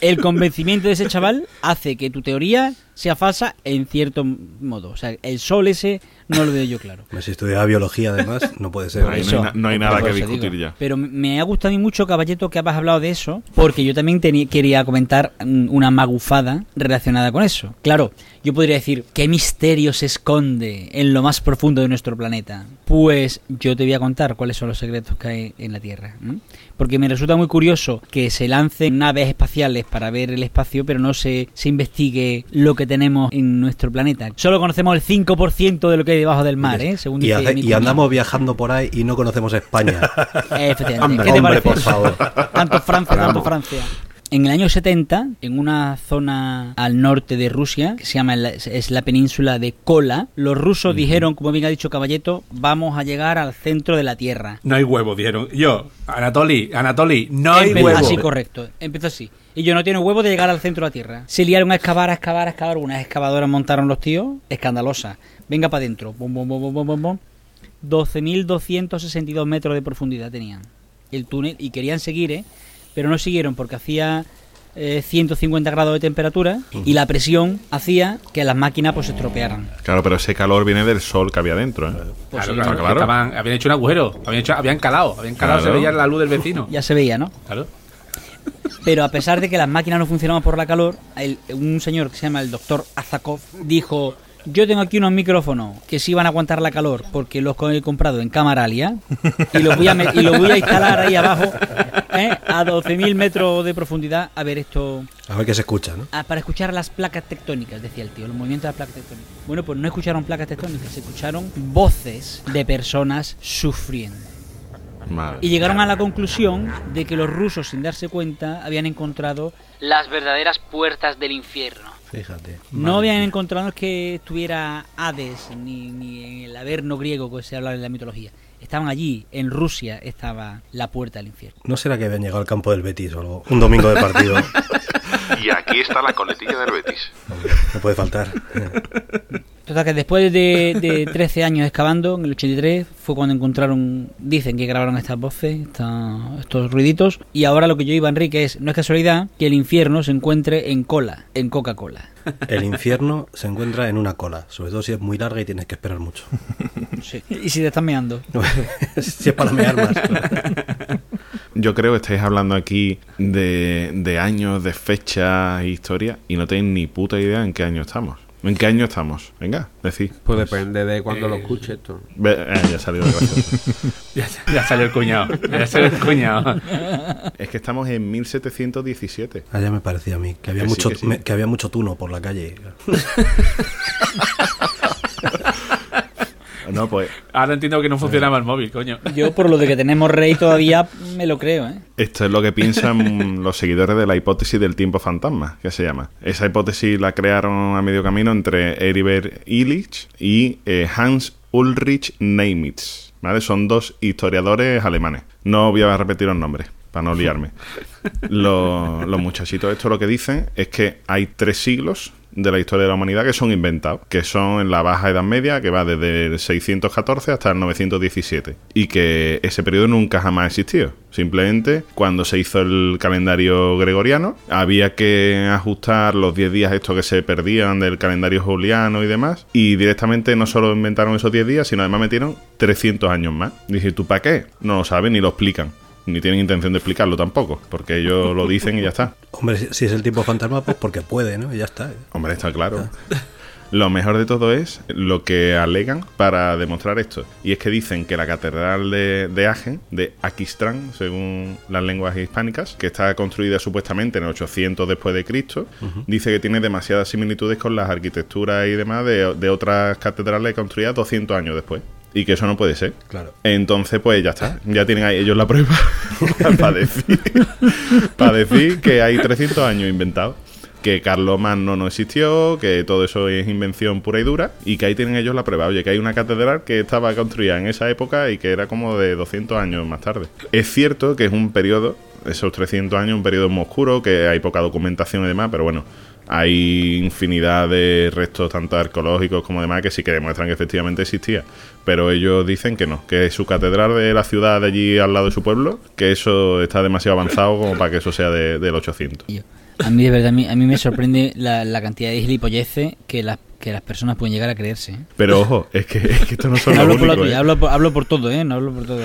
[SPEAKER 5] el convencimiento de ese chaval hace que tu teoría sea falsa en cierto modo. O sea, el sol ese no lo veo yo claro.
[SPEAKER 2] Si estudiaba biología, además, no puede ser.
[SPEAKER 1] No hay
[SPEAKER 5] Eso.
[SPEAKER 1] na- no hay nada que discutir
[SPEAKER 5] digo.
[SPEAKER 1] ya.
[SPEAKER 5] Pero me ha gustado a mí mucho, Caballeto, que has hablado de eso, porque yo también quería comentar mm, una magufada relacionada con eso. Claro, yo podría decir, ¿qué misterio se esconde en lo más profundo de nuestro planeta? Pues yo te voy a contar cuáles son los secretos que hay en la Tierra. Porque me resulta muy curioso que se lancen naves espaciales para ver el espacio, pero no se, se investigue lo que tenemos en nuestro planeta. Solo conocemos el 5% de lo que hay debajo del mar, ¿eh? Según
[SPEAKER 2] Y, hace- y andamos viajando por ahí y no conocemos España.
[SPEAKER 5] Efectivamente.
[SPEAKER 2] Hombre,
[SPEAKER 5] ¿Qué te
[SPEAKER 2] hombre,
[SPEAKER 5] parece?
[SPEAKER 2] por favor.
[SPEAKER 5] Tanto Francia, tanto Francia. En el año 70, en una zona al norte de Rusia, que se llama la- es la península de Kola, los rusos dijeron, como bien ha dicho Caballeto, vamos a llegar al centro de la Tierra.
[SPEAKER 3] No hay huevo, dijeron. Yo, Anatoly, Anatoly, no hay
[SPEAKER 5] Empe-
[SPEAKER 3] huevo.
[SPEAKER 5] Así correcto. Empezó así. Y yo no tiene huevo de llegar al centro de la Tierra. Se liaron a excavar, a excavar, a excavar. Unas excavadoras montaron los tíos, escandalosas. Venga para adentro. Bom, bom, bom, bom, bom, bom, bom. 12.262 metros de profundidad tenían el túnel y querían seguir, ¿eh? Pero no siguieron porque hacía eh, 150 grados de temperatura y la presión hacía que las máquinas pues se estropearan.
[SPEAKER 1] Claro, pero ese calor viene del sol que había dentro. ¿eh?
[SPEAKER 5] Pues
[SPEAKER 3] Claro,
[SPEAKER 5] sí,
[SPEAKER 3] claro,
[SPEAKER 1] ¿no? Claro.
[SPEAKER 3] estaban- habían hecho un agujero, habían, hecho, habían calado, habían calado,
[SPEAKER 1] Claro.
[SPEAKER 3] se veía la luz del vecino.
[SPEAKER 5] ya se veía, ¿no?
[SPEAKER 3] Claro.
[SPEAKER 5] Pero a pesar de que las máquinas no funcionaban por la calor, el- un señor que se llama el doctor Azakov dijo, yo tengo aquí unos micrófonos que sí van a aguantar la calor porque los he comprado en Camaralia y los voy a, y los voy a instalar ahí abajo ¿eh? a 12.000 metros de profundidad a ver esto...
[SPEAKER 2] A ver qué se escucha, ¿no?
[SPEAKER 5] ah, para escuchar las placas tectónicas, decía el tío, los movimientos de las placas tectónicas. Bueno, pues no escucharon placas tectónicas, se escucharon voces de personas sufriendo.
[SPEAKER 1] Madre.
[SPEAKER 5] Y llegaron a la conclusión de que los rusos, sin darse cuenta, habían encontrado las verdaderas puertas del infierno.
[SPEAKER 2] Fíjate.
[SPEAKER 5] No habían encontrado que estuviera Hades ni, ni en el averno griego que se habla en la mitología. Estaban allí, en Rusia estaba la puerta del infierno.
[SPEAKER 2] ¿No será que habían llegado al campo del Betis o algo? Un domingo de partido.
[SPEAKER 1] Y aquí está la coletilla del Betis.
[SPEAKER 2] No puede faltar.
[SPEAKER 5] Total, que después de, de 13 años excavando, en el 83, fue cuando encontraron, dicen que grabaron estas voces, esta- estos ruiditos. Y ahora lo que yo iba, Enrique, es, no es casualidad que el infierno se encuentre en cola, en Coca-Cola.
[SPEAKER 2] El infierno se encuentra en una cola, sobre todo si es muy larga y tienes que esperar mucho.
[SPEAKER 5] Sí. Y si te están meando.
[SPEAKER 2] si es para mear más.
[SPEAKER 1] Yo creo que estáis hablando aquí de, de años, de fechas e historia y no tenéis ni puta idea en qué año estamos. ¿En qué año estamos? Venga, decid.
[SPEAKER 6] Pues depende de cuando lo escuche esto.
[SPEAKER 1] Eh, ya salió el.
[SPEAKER 3] Ya, ya salió el cuñado. Ya salió el cuñado.
[SPEAKER 1] es que estamos en 1717.
[SPEAKER 2] Ah, ya me parecía a mí, que había,
[SPEAKER 1] Que sí,
[SPEAKER 2] mucho,
[SPEAKER 1] que sí.
[SPEAKER 2] me- que había mucho tuno por la calle.
[SPEAKER 1] No, pues
[SPEAKER 3] Ahora entiendo que no funcionaba el móvil, coño.
[SPEAKER 5] Yo, por lo de que tenemos rey todavía, me lo creo, ¿eh?
[SPEAKER 1] Esto es lo que piensan los seguidores de la hipótesis del tiempo fantasma, que se llama. Esa hipótesis la crearon a medio camino entre Heribert Illich y eh, Hans Ulrich Neimitz. ¿vale? Son dos historiadores alemanes. No voy a repetir los nombres, para no liarme. Los, los muchachitos, esto lo que dicen es que hay tres siglos de la historia de la humanidad que son inventados, que son en la Baja Edad Media, que va desde el 614 hasta el 917, y que ese periodo nunca jamás existió. Simplemente cuando se hizo el calendario gregoriano, había que ajustar los 10 días estos que se perdían del calendario juliano y demás, y directamente no solo inventaron esos 10 días, sino además metieron 300 años más. Dice, ¿tú para qué? No lo saben ni lo explican. Ni tienen intención de explicarlo tampoco, porque ellos lo dicen y ya está.
[SPEAKER 2] Hombre, si es el tiempo fantasma, pues porque puede, ¿no? Y ya está.
[SPEAKER 1] Hombre, está claro. Lo mejor de todo es lo que alegan para demostrar esto. Y es que dicen que la catedral de, de Agen, de Aquistran, según las lenguas hispánicas, que está construida supuestamente en el 800 después de Cristo, dice que tiene demasiadas similitudes con las arquitecturas y demás de, de otras catedrales construidas 200 años después. Y que eso no puede ser.
[SPEAKER 2] Claro.
[SPEAKER 1] Entonces, pues ya está. Ya tienen ahí ellos la prueba para decir, para decir que hay 300 años inventados. Que Carlomagno no existió, que todo eso es invención pura y dura, y que ahí tienen ellos la prueba. Oye, que hay una catedral que estaba construida en esa época y que era como de 200 años más tarde. Es cierto que es un periodo, esos 300 años, un periodo muy oscuro, que hay poca documentación y demás, pero bueno, hay infinidad de restos, tanto arqueológicos como demás, que sí que demuestran que efectivamente existía. Pero ellos dicen que no, que su catedral de la ciudad de allí al lado de su pueblo, que eso está demasiado avanzado como para que eso sea de- del 800.
[SPEAKER 5] Yo- A mí, de verdad, a mí, a mí me sorprende la, la cantidad de gilipolleces que las, que las personas pueden llegar a creerse. ¿eh?
[SPEAKER 1] Pero ojo, es que, es que estos no son los
[SPEAKER 5] hablo por la
[SPEAKER 1] únicos. ¿eh?
[SPEAKER 5] hablo, por, hablo por todo, ¿eh? No hablo por todo.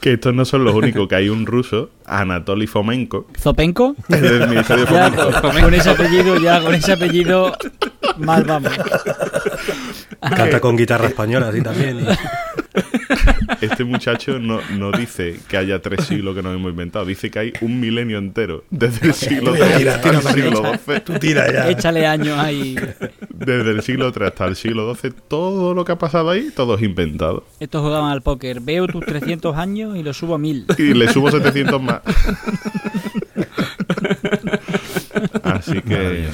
[SPEAKER 1] Que estos no son los únicos, que hay un ruso, Anatoly Fomenko,
[SPEAKER 5] ¿Zopenco?
[SPEAKER 1] es del Ministerio de
[SPEAKER 5] Ya,
[SPEAKER 1] Fomento.
[SPEAKER 5] con, con ese apellido, ya, con ese apellido, mal vamos.
[SPEAKER 2] Canta con guitarra española, así también. y-
[SPEAKER 1] Este muchacho no, no dice que haya tres siglos que nos hemos inventado, dice que hay un milenio entero, desde el siglo III hasta el siglo. XII.
[SPEAKER 4] Tú tira ya.
[SPEAKER 5] Échale años ahí.
[SPEAKER 1] Desde el siglo III hasta el siglo XII, todo lo que ha pasado ahí, todo es inventado.
[SPEAKER 5] Estos jugaban al póker. Veo tus 300 años y lo subo a 1000.
[SPEAKER 1] Y le subo 700 más. Así que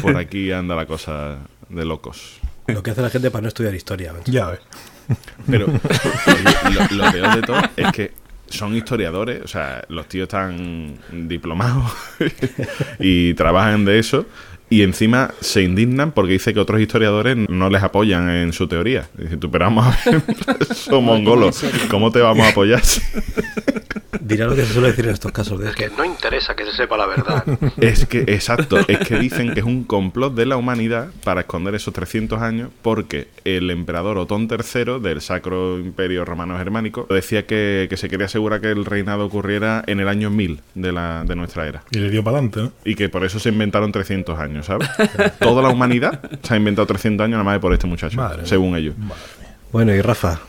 [SPEAKER 1] por aquí anda la cosa de locos.
[SPEAKER 2] Lo que hace la gente para no estudiar historia.
[SPEAKER 4] Ya ves.
[SPEAKER 1] Pero lo, lo peor de todo es que son historiadores, o sea, los tíos están diplomados y trabajan de eso. Y encima se indignan porque dice que otros historiadores no les apoyan en su teoría. Dice tú, pero vamos a ver, son mongolos, ¿cómo te vamos a apoyar?
[SPEAKER 2] Dirá lo que se suele decir en estos casos. De
[SPEAKER 10] Que no interesa que se sepa la verdad.
[SPEAKER 1] Es que, exacto, es que dicen que es un complot de la humanidad para esconder esos 300 años porque el emperador Otón III del Sacro Imperio Romano Germánico decía que, que se quería asegurar que el reinado ocurriera en el año 1000 de, la, de nuestra era.
[SPEAKER 4] Y le dio para adelante, ¿no?
[SPEAKER 1] Y que por eso se inventaron 300 años, ¿sabes? Toda la humanidad se ha inventado 300 años nada más por este muchacho,
[SPEAKER 4] Madre mía.
[SPEAKER 1] según ellos.
[SPEAKER 2] Bueno, y Rafa,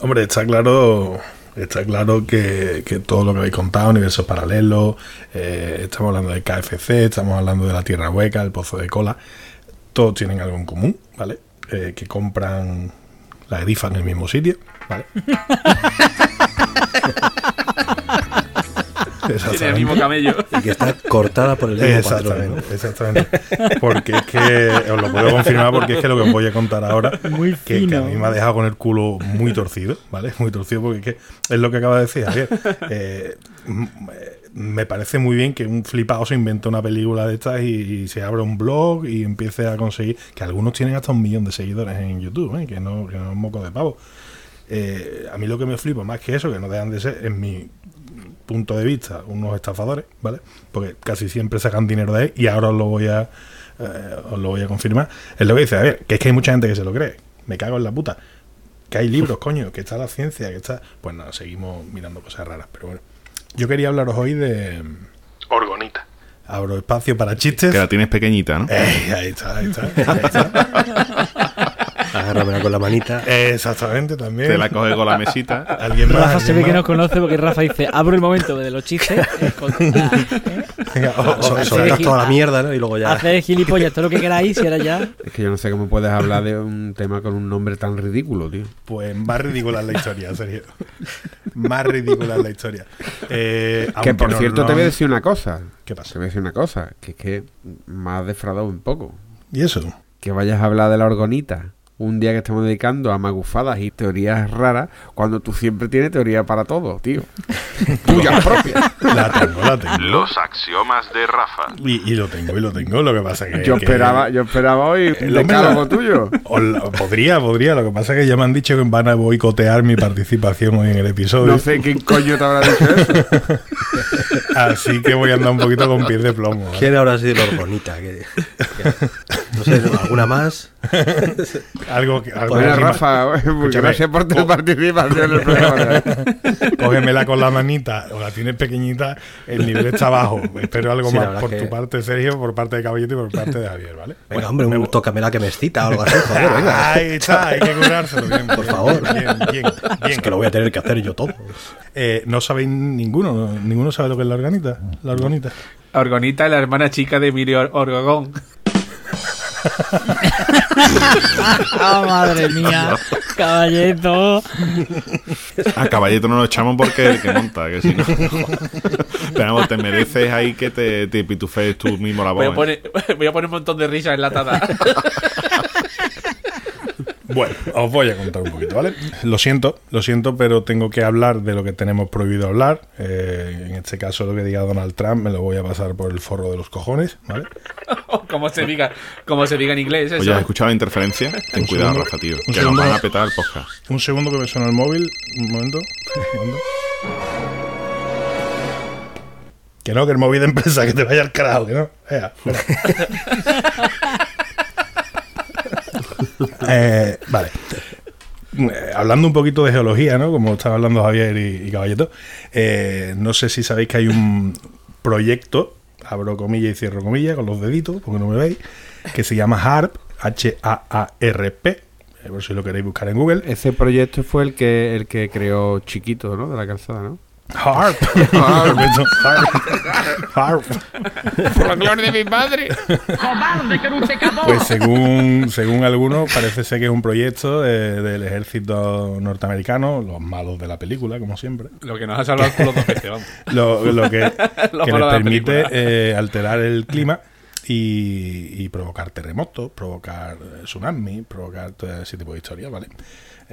[SPEAKER 4] Hombre, está claro, está claro que, todo lo que habéis contado, universos paralelos, eh, estamos hablando de KFC, estamos hablando de la Tierra Hueca, el Pozo de Cola, todos tienen algo en común, ¿vale? Eh, que compran la grifa en el mismo sitio, ¿vale?
[SPEAKER 3] Tiene el mismo camello.
[SPEAKER 2] y que está cortada por el mismo patrón. ¿no?
[SPEAKER 4] Exactamente, exactamente. Porque es que, os lo puedo confirmar porque es que lo que os voy a contar ahora,
[SPEAKER 5] Muy
[SPEAKER 4] que, que a mí me ha dejado con el culo muy torcido, ¿vale? Muy torcido porque es, que es lo que acaba de decir Javier. Eh, eh, me parece muy bien que un flipado se invente una película de estas y, y se abra un blog y empiece a conseguir, que algunos tienen hasta un millón de seguidores en YouTube, ¿eh? que, no, que no es moco de pavo. Eh, a mí lo que me flipa más que eso, que no dejan de ser, en mi punto de vista, unos estafadores, ¿vale? Porque casi siempre sacan dinero de ahí y ahora os lo voy a eh, os lo voy a confirmar. Es lo que dice, a ver, que es que hay mucha gente que se lo cree. Me cago en la puta. Que hay libros, coño, que está la ciencia, que está. Pues nada, seguimos mirando cosas raras, pero bueno. Yo quería hablaros hoy de.
[SPEAKER 10] Orgonita.
[SPEAKER 4] Abro espacio para chistes.
[SPEAKER 1] Que la tienes pequeñita, ¿no?
[SPEAKER 4] Eh, ahí está, ahí está. Ahí está.
[SPEAKER 2] Agárramela con la manita.
[SPEAKER 4] Exactamente, también.
[SPEAKER 1] Te la coge con la mesita.
[SPEAKER 4] ¿Alguien más?
[SPEAKER 5] Rafa se
[SPEAKER 4] ¿Alguien
[SPEAKER 5] ve que nos conoce porque Rafa dice, abro el momento de los chistes, eh, con-
[SPEAKER 4] Venga, o- o-
[SPEAKER 2] So-
[SPEAKER 5] hacer
[SPEAKER 2] Soltas
[SPEAKER 5] gi-
[SPEAKER 2] toda la mierda, ¿no? Y luego ya.
[SPEAKER 5] hacer gilipollas, todo lo que queráis, y ahora ya...
[SPEAKER 6] Es que yo no sé cómo puedes hablar de un tema con un nombre tan ridículo, tío.
[SPEAKER 4] Pues más ridícula es la historia, Sergio. Más ridícula es la historia. Eh,
[SPEAKER 6] que por
[SPEAKER 4] no
[SPEAKER 6] cierto te voy a decir una cosa.
[SPEAKER 4] ¿Qué
[SPEAKER 6] Te
[SPEAKER 4] pasa?
[SPEAKER 6] voy a decir una cosa, que es que me has defraudado un poco.
[SPEAKER 4] ¿Y eso?
[SPEAKER 6] Que vayas a hablar de la orgonita un día que estamos dedicando a magufadas y teorías raras, cuando tú siempre tienes teoría para todo, tío. Tuya propia.
[SPEAKER 4] La tengo, la tengo.
[SPEAKER 1] Los axiomas de Rafa.
[SPEAKER 4] Y, y lo tengo, y lo tengo. Lo que pasa que.
[SPEAKER 6] Yo
[SPEAKER 4] que-
[SPEAKER 6] esperaba, yo esperaba hoy un
[SPEAKER 4] El hombre
[SPEAKER 6] decálogo tuyo.
[SPEAKER 4] la- podría, podría. Lo que pasa es que ya me han dicho que van a boicotear mi participación hoy en el episodio.
[SPEAKER 6] No sé quién coño te habrá dicho eso.
[SPEAKER 4] Así que voy a andar un poquito con pies de plomo. ¿vale?
[SPEAKER 2] ¿Quién habrá sido la bonita? Que, que- no sé, ¿alguna más?
[SPEAKER 4] Algo que. algo
[SPEAKER 6] Bueno, Rafa,
[SPEAKER 4] Escúchame.
[SPEAKER 6] gracias por tu participación en el programa.
[SPEAKER 4] Cógemela con la manita o la tienes pequeñita, el nivel está bajo. Espero algo
[SPEAKER 2] Sí,
[SPEAKER 4] más por
[SPEAKER 2] que-
[SPEAKER 4] tu parte, Sergio, por parte de Caballete y por parte de Javier, ¿vale?
[SPEAKER 2] Venga, hombre, un tócamela que me excita o algo así, joder, venga.
[SPEAKER 4] Ahí está, hay que curárselo bien. Por
[SPEAKER 2] favor.
[SPEAKER 4] Bien, bien, bien.
[SPEAKER 2] Es que lo voy a tener que hacer yo todo.
[SPEAKER 4] Eh, no sabéis ninguno, ¿no? ninguno sabe lo que es la organita. La organita.
[SPEAKER 3] Orgonita, la hermana chica de Emilio Or- Orgogón.
[SPEAKER 5] ¡Ah, madre mía! Caballeto.
[SPEAKER 1] A caballito no lo echamos porque es el que monta, que si no. Pero vamos, te mereces ahí que te, te pitufees tú mismo la voz.
[SPEAKER 3] Voy a,
[SPEAKER 1] ¿eh?
[SPEAKER 3] poner, voy a poner un montón de risas enlatadas.
[SPEAKER 4] Bueno, os voy a contar un poquito, ¿vale? Lo siento, lo siento, pero tengo que hablar de lo que tenemos prohibido hablar. Eh, en este caso, lo que diga Donald Trump me lo voy a pasar por el forro de los cojones, ¿vale?
[SPEAKER 3] como se diga, como se diga en inglés, eso.
[SPEAKER 1] Oye, ¿has escuchado la interferencia? Ten cuidado,
[SPEAKER 4] segundo.
[SPEAKER 1] Rafa, tío. Que nos
[SPEAKER 4] segundo.
[SPEAKER 1] van a petar el podcast.
[SPEAKER 4] Un segundo que me suena el móvil. Un momento. Un momento. Que no, que el móvil de empresa, que te vaya al carajo, que no. Ea. Eh, vale. Eh, hablando un poquito de geología, ¿no? Como estaba hablando Javier y, y eh, no sé si sabéis que hay un proyecto, abro comillas y cierro comillas con los deditos, porque no me veis, que se llama HARP, H-A-A-R-P, por si lo queréis buscar en Google.
[SPEAKER 6] Ese proyecto fue el que el que creó Chiquito, ¿no? De la calzada, ¿no?
[SPEAKER 4] Harp. Harp. Harp.
[SPEAKER 6] Por la gloria de mi madre.
[SPEAKER 4] Pues según, según algunos, parece ser que es un proyecto eh, del ejército norteamericano, los malos de la película, como siempre.
[SPEAKER 3] Lo que nos ha salvado el culo dos veces, vamos.
[SPEAKER 4] Lo, lo que, que les permite eh, alterar el clima y, y provocar terremotos, provocar eh, tsunamis, provocar todo ese tipo de historias, ¿vale?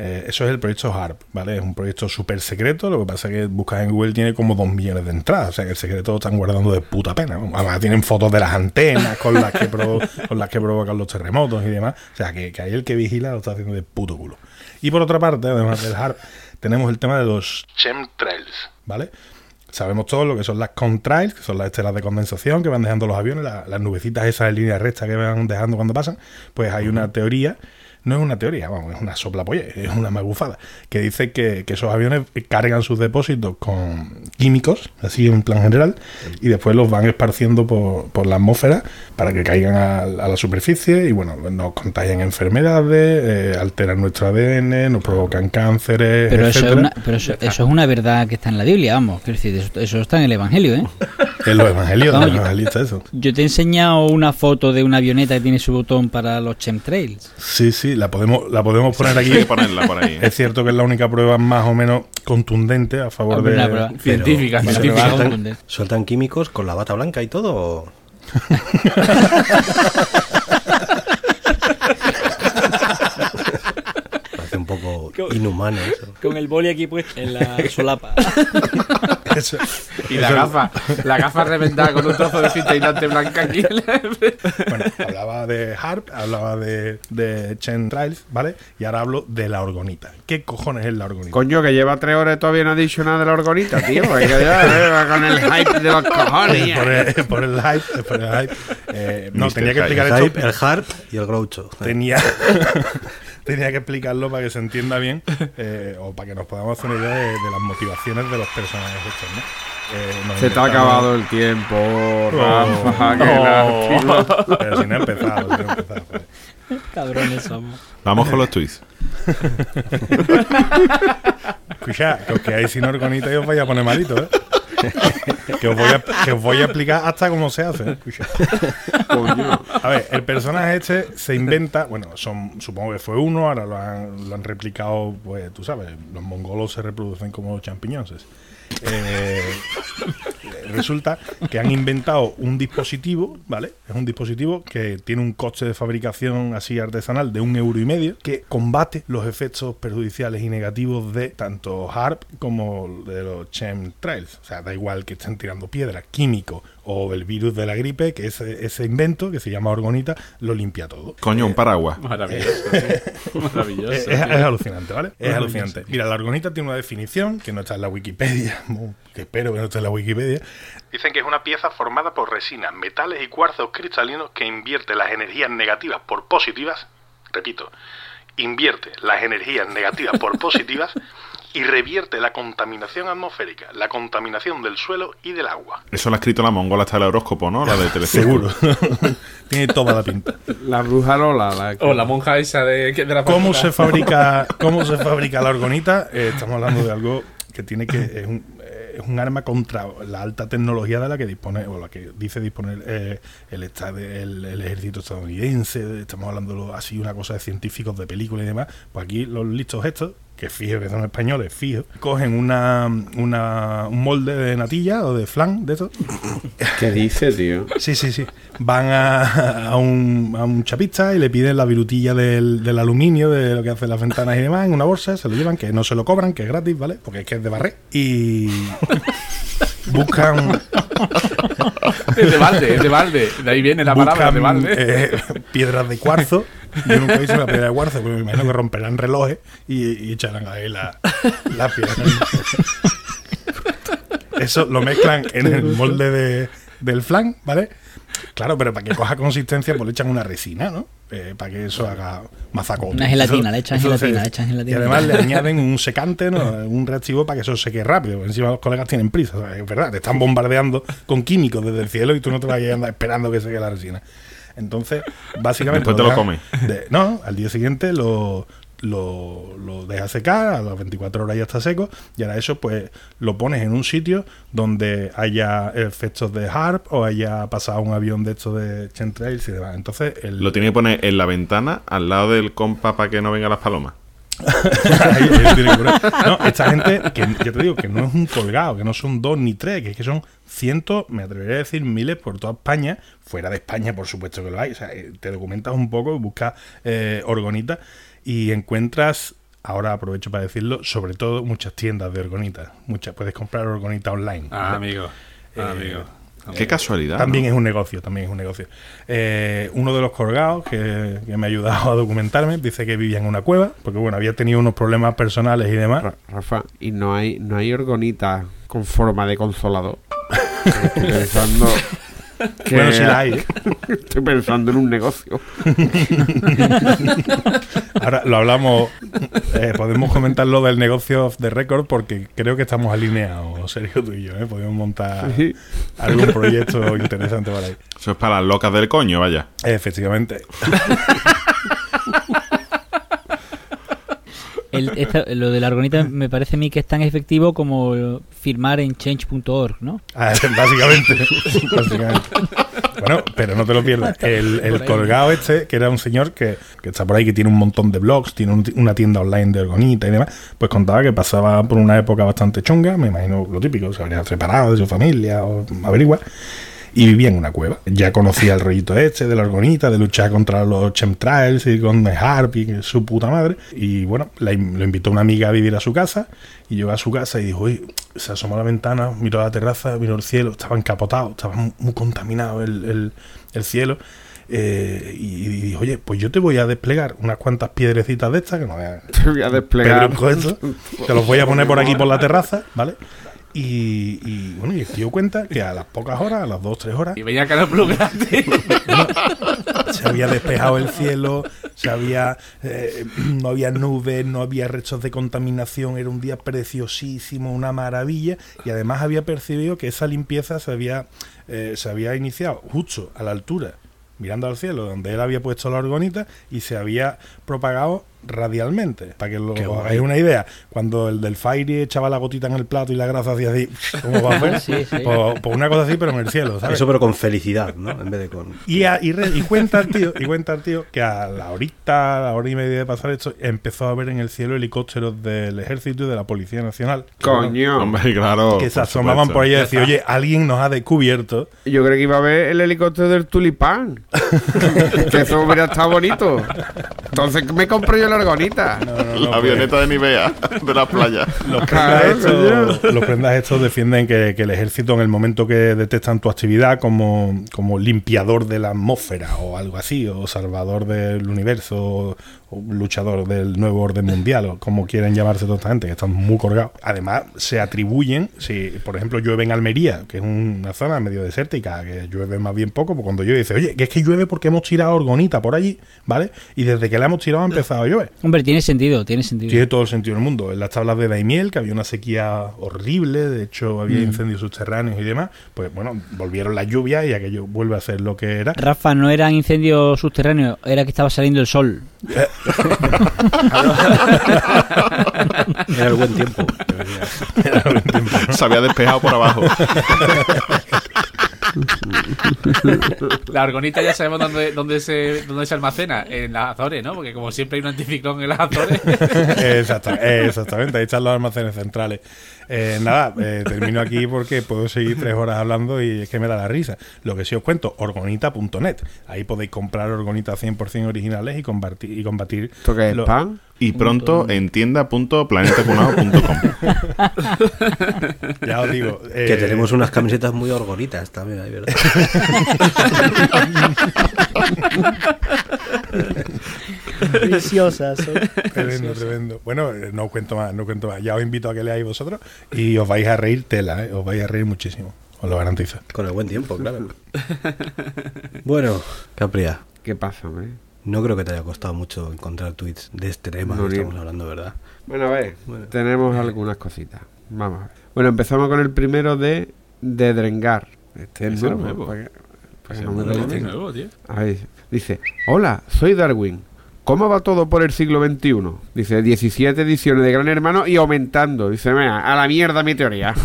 [SPEAKER 4] Eh, eso es el proyecto HARP, ¿vale? Es un proyecto súper secreto, lo que pasa es que buscas en Google tiene como dos millones de entradas, o sea que el secreto lo están guardando de puta pena. ¿no? Además tienen fotos de las antenas con las que, con las que provocan los terremotos y demás, o sea que, que ahí el que vigila lo está haciendo de puto culo. Y por otra parte, además del HARP, tenemos el tema de los
[SPEAKER 10] Chemtrails.
[SPEAKER 4] ¿vale? Sabemos todos lo que son las contrails, que son las estelas de condensación que van dejando los aviones, la- las nubecitas esas en línea recta que van dejando cuando pasan. Pues hay una teoría, no es una teoría, vamos, es una soplapolla, es una magufada, que dice que, que esos aviones cargan sus depósitos con químicos, así en plan general, y después los van esparciendo por, por la atmósfera para que caigan a, a la superficie y bueno, nos contagian enfermedades, eh, alteran nuestro ADN, nos provocan cánceres.
[SPEAKER 5] Pero, eso es, una, pero eso, eso es una verdad que está en la Biblia, vamos. Quiero decir, eso, eso está en el Evangelio, ¿eh?
[SPEAKER 4] En los evangelios,
[SPEAKER 5] yo-
[SPEAKER 4] evangelistas, eso.
[SPEAKER 5] Yo te he enseñado una foto de una avioneta que tiene su botón para los chemtrails.
[SPEAKER 4] Sí, sí, la podemos, la podemos poner
[SPEAKER 1] Hay
[SPEAKER 4] aquí.
[SPEAKER 1] que ponerla por ahí. ¿eh?
[SPEAKER 4] Es cierto que es la única prueba más o menos contundente a favor
[SPEAKER 5] Hombre,
[SPEAKER 4] de.
[SPEAKER 5] una prueba.
[SPEAKER 3] Científica,
[SPEAKER 5] Pero-
[SPEAKER 3] científica.
[SPEAKER 5] pero-
[SPEAKER 2] ¿Sueltan, sueltan químicos con la bata blanca y todo? o- Parece un poco inhumano eso.
[SPEAKER 5] Con el boli aquí puesto en la solapa.
[SPEAKER 4] Eso-
[SPEAKER 3] Y la gafa, la gafa reventada con un trozo de cinta aislante blanca aquí.
[SPEAKER 4] Bueno, hablaba de HARP, hablaba de, de chemtrails, ¿vale? Y ahora hablo de la orgonita. ¿Qué cojones es la orgonita?
[SPEAKER 6] Coño, que lleva tres horas y todavía no ha dicho nada de la orgonita, tío. Hay que ya, eh, con el hype de los cojones.
[SPEAKER 4] por, el, por el hype, por el hype. Eh, no, tenía que explicar
[SPEAKER 2] El
[SPEAKER 4] esto.
[SPEAKER 2] hype, el harp y el groucho.
[SPEAKER 4] tenía tenía que explicarlo para que se entienda bien eh, o para que nos podamos hacer una idea de, de las motivaciones de los personajes estos, ¿no? Eh,
[SPEAKER 6] Se te ha acabado el tiempo, Rafa, qué
[SPEAKER 3] No.
[SPEAKER 6] lástima.
[SPEAKER 4] Pero si no he empezado, si no he empezado. joder.
[SPEAKER 5] Cabrones somos.
[SPEAKER 1] Vamos con los tweets.
[SPEAKER 4] Escucha, que os quedáis sin orgonita y os vaya a poner malito, ¿eh? que, os voy a, que os voy a explicar hasta cómo se hace. ¿eh? A ver, el personaje este se inventa, bueno, son, supongo que fue uno, ahora lo han, lo han replicado, pues tú sabes, los mongolos se reproducen como champiñones. Eh, resulta que han inventado un dispositivo, ¿vale? Es un dispositivo que tiene un coste de fabricación así artesanal de un euro y medio que combate los efectos perjudiciales y negativos de tanto HARP como de los chemtrails. O sea, da igual que estén tirando piedras, químicos o el virus de la gripe, que ese, ese invento que se llama orgonita lo limpia todo.
[SPEAKER 1] Coño, un paraguas.
[SPEAKER 3] Maravilloso. tío. Maravilloso.
[SPEAKER 4] Es, es- es alucinante, ¿vale? Es alucinante. Mira, la argonita tiene una definición que no está en la Wikipedia, que espero que no esté en la Wikipedia.
[SPEAKER 10] Dicen que es una pieza formada por resinas, metales y cuarzos cristalinos que invierte las energías negativas por positivas, repito, invierte las energías negativas por positivas y revierte la contaminación atmosférica, la contaminación del suelo y del agua.
[SPEAKER 1] Eso lo ha escrito la mongola hasta el horóscopo, ¿no? La de Telecinco.
[SPEAKER 4] Seguro. tiene toda la pinta.
[SPEAKER 6] La bruja Lola. La que-
[SPEAKER 3] O la monja esa de, de la
[SPEAKER 4] ¿Cómo se fabrica, cómo se fabrica la orgonita? Eh, estamos hablando de algo que tiene que es un, eh, es un arma contra la alta tecnología de la que dispone o la que dice disponer eh, el, el, el ejército estadounidense. Estamos hablando así una cosa de científicos de películas y demás. Pues aquí los listos estos que fijo que son españoles, fijo, cogen una, una un molde de natilla o de flan de eso
[SPEAKER 6] ¿Qué dice, tío?
[SPEAKER 4] Sí, sí, sí. Van a, a un, a un chapista y le piden la virutilla del, del aluminio, de lo que hacen las ventanas y demás, en una bolsa, se lo llevan, que no se lo cobran, que es gratis, ¿vale? Porque es que es de barré. Y buscan,
[SPEAKER 3] Es de balde, es de balde. De ahí viene la palabra de balde.
[SPEAKER 4] eh, piedras de cuarzo. Yo nunca visto una piedra de cuarzo, pero me imagino que romperán relojes y, y echarán ahí la, la piedra. Eso lo mezclan en el molde de- del flan, ¿vale? Claro, pero para que coja consistencia, pues le echan una resina, ¿no? Eh, para que eso haga mazacote.
[SPEAKER 5] Una gelatina,
[SPEAKER 4] Eso-
[SPEAKER 5] le echan gelatina, le echan gelatina.
[SPEAKER 4] Y además le añaden un secante, ¿no? un reactivo para que eso seque rápido. Encima los colegas tienen prisa, es verdad, te están bombardeando con químicos desde el cielo y tú no te vas a andar esperando que seque la resina. Entonces, básicamente.
[SPEAKER 1] Después te lo comes.
[SPEAKER 4] no, al día siguiente lo, lo, lo dejas secar, a las 24 horas ya está seco, y ahora eso pues lo pones en un sitio donde haya efectos de harp o haya pasado un avión de estos de chemtrails y demás. Entonces, el,
[SPEAKER 1] Lo tiene que poner en la ventana al lado del compa para que no vengan las palomas.
[SPEAKER 4] Ahí, ahí tiene que poner. No, esta gente, que yo te digo, que no es un colgado, que no son dos ni tres, que es que son cientos, me atrevería a decir miles por toda España, fuera de España, por supuesto que lo hay. O sea, eh, te documentas un poco, buscas eh, orgonita y encuentras, ahora aprovecho para decirlo, sobre todo muchas tiendas de orgonita. Muchas, puedes comprar orgonita online.
[SPEAKER 3] Ah, amigo. Ah,
[SPEAKER 4] Eh,
[SPEAKER 3] amigo.
[SPEAKER 1] Qué casualidad.
[SPEAKER 4] También
[SPEAKER 1] ¿no?
[SPEAKER 4] es un negocio, también es un negocio. Eh, uno de los colgados que, que me ha ayudado a documentarme dice que vivía en una cueva, porque bueno, había tenido unos problemas personales y demás.
[SPEAKER 6] Ra- Rafa, y no hay, no hay orgonita con forma de consolador. Pensando. Que-
[SPEAKER 4] Bueno, sí la hay. ¿eh?
[SPEAKER 6] Estoy pensando en un negocio.
[SPEAKER 4] Ahora lo hablamos, eh, podemos comentar lo del negocio off the record porque creo que estamos alineados, Sergio, tú y yo. ¿eh? Podemos montar
[SPEAKER 6] Sí.
[SPEAKER 4] algún proyecto interesante por ahí.
[SPEAKER 1] Eso es para las locas del coño, vaya.
[SPEAKER 4] Efectivamente.
[SPEAKER 5] El- esta- lo de la argonita me parece a mí que es tan efectivo como firmar en change.org, ¿no?
[SPEAKER 4] Ah, básicamente, básicamente. Bueno, pero no te lo pierdas. El, el colgado este, que era un señor que, que está por ahí, que tiene un montón de blogs, tiene un- una tienda online de orgonita y demás, pues contaba que pasaba por una época bastante chunga, me imagino lo típico, se habría separado de su familia o averigua, y vivía en una cueva. Ya conocía el rollito este de la orgonita, de luchar contra los chemtrails y con Harp y que su puta madre. Y bueno, la lo invitó una amiga a vivir a su casa y llegó a su casa y dijo, uy, se asomó a la ventana, miró a la terraza, miró el cielo, estaba encapotado, estaba mu- muy contaminado el, el- el cielo. eh, y, y dijo, oye, pues yo te voy a desplegar unas cuantas piedrecitas de estas, que no veas
[SPEAKER 6] Te voy a desplegar.
[SPEAKER 4] esto, te los voy a poner por aquí por la terraza, ¿vale? Y, y, bueno, y el tío cuenta que a las pocas horas, a las dos, tres horas,
[SPEAKER 3] Y venía Canal Plus gratis.
[SPEAKER 4] se había despejado el cielo, se había, eh, no había nubes, no había restos de contaminación, era un día preciosísimo, una maravilla, y además había percibido que esa limpieza se había, eh, se había iniciado justo a la altura mirando al cielo, donde él había puesto la orgonita y se había propagado radialmente. Para que lo
[SPEAKER 2] Qué guay.
[SPEAKER 4] hagáis una idea, cuando el del Fairy echaba la gotita en el plato y la grasa hacía así, ¿cómo va a ver?
[SPEAKER 5] Sí, sí.
[SPEAKER 4] Pues, pues una cosa así, pero en el cielo, ¿sabes?
[SPEAKER 2] Eso pero con felicidad, ¿no? En vez de con...
[SPEAKER 4] Y, a- y, re- y cuenta el tío, y cuenta el tío que a la horita, a la hora y media de pasar esto, empezó a ver en el cielo helicópteros del ejército y de la Policía Nacional.
[SPEAKER 6] Coño.
[SPEAKER 1] Hombre, claro.
[SPEAKER 4] Que se
[SPEAKER 1] por
[SPEAKER 4] asomaban
[SPEAKER 1] supuesto.
[SPEAKER 4] por ahí y decían, oye, alguien nos ha descubierto.
[SPEAKER 6] Yo creo que iba a ver el helicóptero del tulipán. que eso hubiera estado bonito. Entonces me compro yo la argonita.
[SPEAKER 1] La avioneta de Nivea de la playa.
[SPEAKER 4] Los
[SPEAKER 6] Claro,
[SPEAKER 4] prendas, estos, los prendas estos defienden que, que el ejército en el momento que detectan tu actividad como, como limpiador de la atmósfera o algo así, o salvador del universo, luchador del nuevo orden mundial, o como quieren llamarse toda esta gente, que están muy colgados. Además, se atribuyen, si por ejemplo llueve en Almería, que es una zona medio desértica, que llueve más bien poco, pues cuando llueve dice, oye, que es que llueve porque hemos tirado orgonita por allí, ¿vale? Y desde que la hemos tirado ha empezado a llover.
[SPEAKER 5] Hombre, tiene sentido, tiene sentido.
[SPEAKER 4] Tiene todo el sentido del mundo. En las tablas de Daimiel, que había una sequía horrible, de hecho había incendios subterráneos y demás, pues bueno, volvieron las lluvias y aquello vuelve a ser lo que era.
[SPEAKER 5] Rafa, no eran incendios subterráneos, era que estaba saliendo el sol.
[SPEAKER 2] Era el buen tiempo.
[SPEAKER 1] Se había despejado por abajo.
[SPEAKER 3] La argonita ya sabemos dónde, dónde, se, dónde se almacena, en las Azores, ¿no? Porque como siempre hay un anticiclón en las Azores.
[SPEAKER 4] Exacta- exactamente, ahí están los almacenes centrales. Eh, nada, eh, termino aquí porque puedo seguir tres horas hablando y es que me da la risa. Lo que sí os cuento, orgonita.net. Ahí podéis comprar orgonitas 100% originales y combatir. Y combatir
[SPEAKER 6] ¿Esto qué es
[SPEAKER 4] lo-
[SPEAKER 6] pan?
[SPEAKER 1] Y pronto en tienda.planetacunao.com.
[SPEAKER 4] Ya os digo. eh,
[SPEAKER 2] Que tenemos unas camisetas muy orgonitas también ahí, ¿verdad?
[SPEAKER 5] Preciosas.
[SPEAKER 4] Tremendo, tremendo. Bueno, eh, no cuento más, no cuento más. Ya os invito a que leáis vosotros y os vais a reír tela, ¿eh? os vais a reír muchísimo. Os lo garantizo.
[SPEAKER 2] Con el buen tiempo, claro. Bueno, Capria,
[SPEAKER 6] ¿Qué pasa, hombre?
[SPEAKER 2] no creo que te haya costado mucho encontrar tweets de este tema
[SPEAKER 6] No,
[SPEAKER 2] que estamos hablando, ¿verdad?
[SPEAKER 6] Bueno, a ver, tenemos algunas cositas. Vamos a ver. Bueno, empezamos con el primero de, de Drengar. Este es nuevo.
[SPEAKER 1] nuevo.
[SPEAKER 6] para que- para que
[SPEAKER 1] Ese
[SPEAKER 6] no
[SPEAKER 1] es
[SPEAKER 6] me
[SPEAKER 1] nuevo,
[SPEAKER 6] lo
[SPEAKER 3] Este
[SPEAKER 6] digan.
[SPEAKER 3] nuevo, tío.
[SPEAKER 6] A ver, dice, hola, soy Darwin. ¿Cómo va todo por el siglo XXI? Dice, 17 ediciones de Gran Hermano y aumentando. Dice, "Mira, a la mierda mi teoría.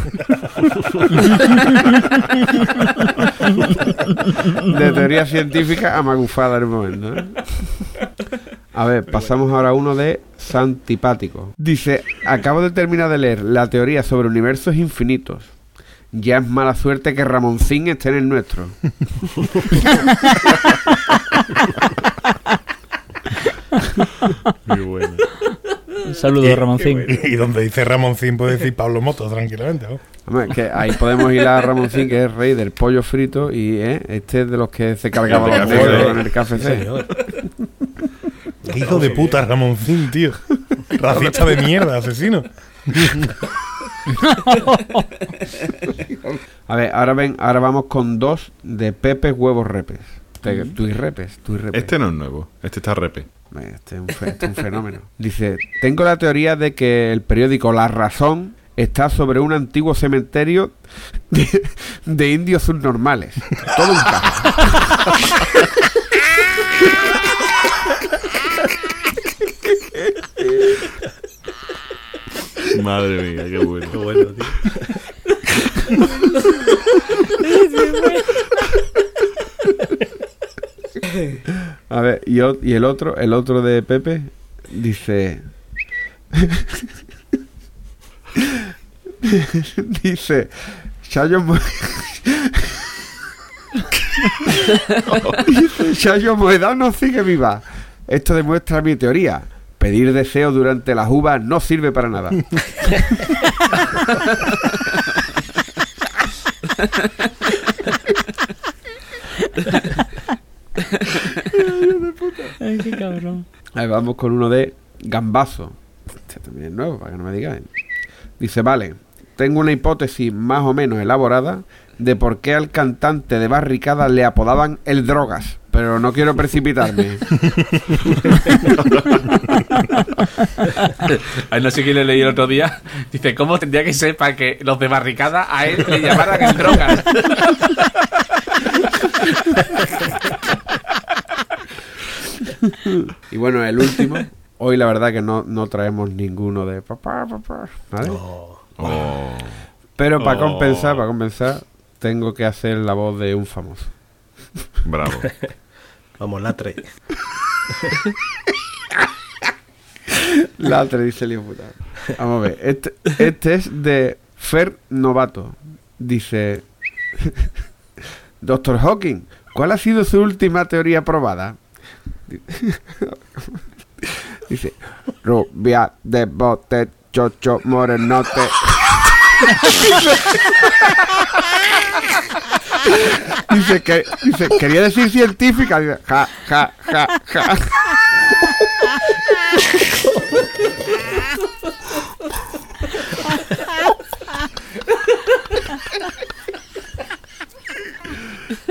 [SPEAKER 6] de teoría científica a magufada en el momento. ¿eh? A ver, pasamos ahora a uno de Santipático. Dice, acabo de terminar de leer la teoría sobre universos infinitos. Ya es mala suerte que Ramoncín esté en el nuestro.
[SPEAKER 1] Muy bueno.
[SPEAKER 5] Un saludo, Ramoncín.
[SPEAKER 4] Y donde dice Ramoncín puede decir Pablo Moto tranquilamente. ¿no?
[SPEAKER 6] Hombre, que ahí podemos ir a Ramoncín, que es rey del pollo frito, y ¿eh? este es de los que se cargaba los
[SPEAKER 1] de café,
[SPEAKER 6] negros
[SPEAKER 1] ¿eh?
[SPEAKER 6] en el café.
[SPEAKER 4] Qué hijo de puta Ramoncín, tío. Racista de mierda, asesino.
[SPEAKER 6] A ver, ahora ven, ahora vamos con dos de Pepe Huevos Repes. Te- Tú y repes, tú y repes.
[SPEAKER 1] Este no es nuevo. Este está repe.
[SPEAKER 6] Este es un, fe- este es un fenómeno. Dice, tengo la teoría de que el periódico La Razón está sobre un antiguo cementerio de, de indios subnormales. Todo un caso.
[SPEAKER 1] Madre mía, qué bueno.
[SPEAKER 2] Qué bueno, tío.
[SPEAKER 6] A ver, y, el otro, el otro de Pepe, dice. dice. Chayo Mo- dice, Chayo Moedano sigue viva. Esto demuestra mi teoría. Pedir deseo durante las uvas no sirve para nada.
[SPEAKER 5] Ay, qué cabrón.
[SPEAKER 6] Ahí vamos con uno de Gambazo. Este también es nuevo, para que no me digan. Dice, vale, tengo una hipótesis más o menos elaborada de por qué al cantante de Barricada le apodaban el Drogas. pero no quiero precipitarme.
[SPEAKER 3] Ay, no sé quién le leí el otro día. Dice, ¿cómo tendría que ser para que los de barricada a él le llamaran el drogas?
[SPEAKER 6] y bueno, el último. Hoy la verdad que no, no traemos ninguno de papá, papá. ¿vale?
[SPEAKER 1] Oh.
[SPEAKER 6] Pero para
[SPEAKER 1] Oh.
[SPEAKER 6] compensar, para compensar, tengo que hacer la voz de un famoso.
[SPEAKER 1] Bravo.
[SPEAKER 2] Vamos, latre.
[SPEAKER 6] La otra dice el hijo puta. Vamos a ver. Este, este es de Fer Novato. Dice: Doctor Hawking, ¿cuál ha sido su última teoría probada? Dice: Rubia de bote, chocho, morenote. dice que dice, quería decir científica. Dice, ja, ja, ja, ja.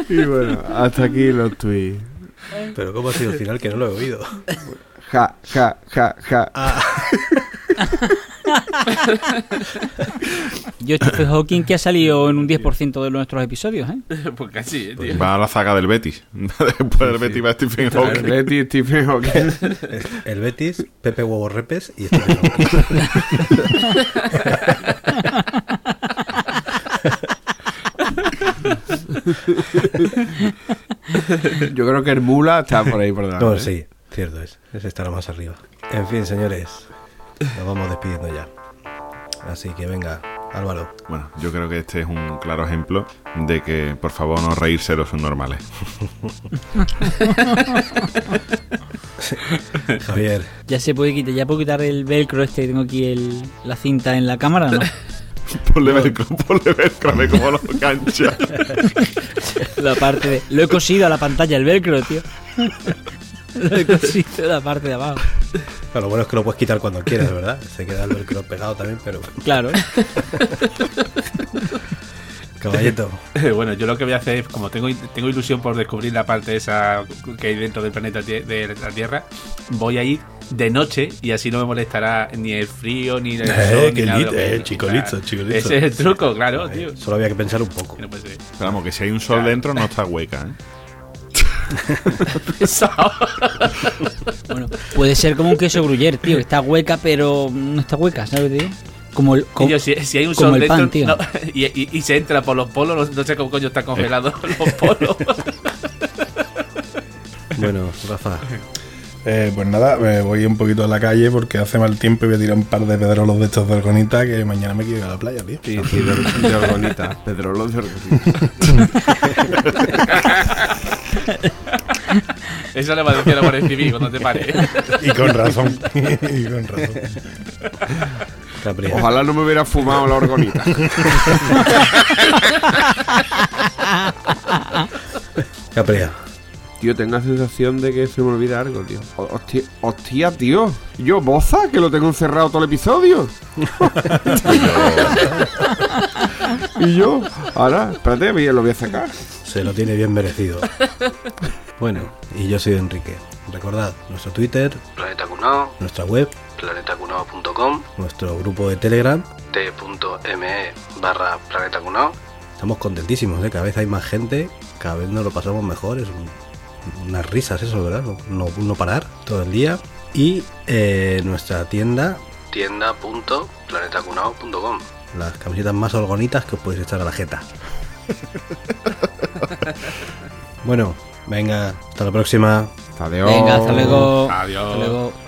[SPEAKER 6] Y bueno, hasta aquí los tweets.
[SPEAKER 2] Pero ¿cómo ha sido el final? Que no lo he oído.
[SPEAKER 6] Ja, ja, ja, ja.
[SPEAKER 5] Yo, Stephen Hawking, que ha salido en un 10% de nuestros episodios, ¿eh?
[SPEAKER 3] pues casi, eh, tío.
[SPEAKER 1] Va a la saga del Betis. Después del Betis va Stephen Hawking.
[SPEAKER 6] Betty Stephen Hawking.
[SPEAKER 2] El Betis, Pepe Huevo Repes y Stephen Hawking.
[SPEAKER 6] Yo creo que el Mula está por ahí por delante.
[SPEAKER 2] No,
[SPEAKER 6] ¿eh?
[SPEAKER 2] sí, cierto es. Ese estará más arriba. En fin, señores, nos vamos despidiendo ya. Así que venga, Álvaro.
[SPEAKER 1] Bueno, yo creo que este es un claro ejemplo de que, por favor, no reírse los subnormales.
[SPEAKER 2] Javier.
[SPEAKER 5] Ya se puede quitar, ya puedo quitar el velcro este que tengo aquí el, la cinta en la cámara, ¿no?
[SPEAKER 1] Ponle velcro, ponle velcro, a ver cómo lo cancha.
[SPEAKER 5] La parte de. Lo he cosido a la pantalla el velcro, tío. Lo he cosido a la parte de abajo.
[SPEAKER 2] Bueno, lo bueno es que lo puedes quitar cuando quieras, ¿verdad? Se queda el velcro pegado también, pero...
[SPEAKER 5] Claro.
[SPEAKER 2] Caballito.
[SPEAKER 3] Bueno, yo lo que voy a hacer es, como tengo, tengo ilusión por descubrir la parte esa que hay dentro del planeta de la Tierra, voy a ir de noche y así no me molestará ni el frío, ni el
[SPEAKER 4] Eh,
[SPEAKER 3] sol,
[SPEAKER 4] qué
[SPEAKER 3] ni nada
[SPEAKER 4] lit- eh, chico listo, chico listo.
[SPEAKER 3] Ese es el truco, claro, tío.
[SPEAKER 2] Solo había que pensar un poco.
[SPEAKER 3] Que no puede ser.
[SPEAKER 1] Pero vamos, que si hay un sol dentro no está hueca, ¿eh?
[SPEAKER 5] Bueno, puede ser como un queso gruyer, tío. que Está hueca, pero no está hueca, ¿sabes digo? Como el. como-
[SPEAKER 3] Tío, si, si hay un
[SPEAKER 5] como
[SPEAKER 3] sol
[SPEAKER 5] el
[SPEAKER 3] dentro
[SPEAKER 5] pan, tío.
[SPEAKER 3] no, y, y- y se entra por los polos, no, no sé cómo coño está congelado los polos.
[SPEAKER 2] Bueno, Rafa.
[SPEAKER 4] Eh, pues nada, me voy un poquito a la calle porque hace mal tiempo y voy a tirar un par de pedrolos de estos de orgonita que mañana me quiero ir a la playa, tío.
[SPEAKER 6] Sí, sí, de, de orgonita. Pedro los de orgonita.
[SPEAKER 3] Eso le va a decir a Civil cuando te pare.
[SPEAKER 4] Y con razón. y con razón.
[SPEAKER 2] Capri.
[SPEAKER 6] Ojalá no me hubiera fumado la orgonita.
[SPEAKER 2] Capria.
[SPEAKER 6] Tío, tengo la sensación de que se me olvida algo, tío. Hostia, hostia, tío. Yo, boza, que lo tengo encerrado todo el episodio. y yo, ahora, espérate, lo voy a sacar.
[SPEAKER 2] Se lo tiene bien merecido. Bueno, y yo soy Enrique. Recordad nuestro Twitter,
[SPEAKER 11] Planeta Cunao,
[SPEAKER 2] nuestra web,
[SPEAKER 11] planetacunao.com,
[SPEAKER 2] nuestro grupo de Telegram.
[SPEAKER 11] t.me barra Planeta Cunao.
[SPEAKER 2] Estamos contentísimos, ¿eh? cada vez hay más gente, cada vez nos lo pasamos mejor. Es un- unas risas eso, ¿verdad? No, no, no parar todo el día. Y eh, nuestra tienda,
[SPEAKER 11] tienda.planetacunao.com.
[SPEAKER 2] las camisetas más orgonitas que os podéis echar a la jeta. bueno, venga, hasta la próxima.
[SPEAKER 6] Adiós.
[SPEAKER 5] Venga, hasta luego.
[SPEAKER 3] Adiós.
[SPEAKER 5] Hasta luego.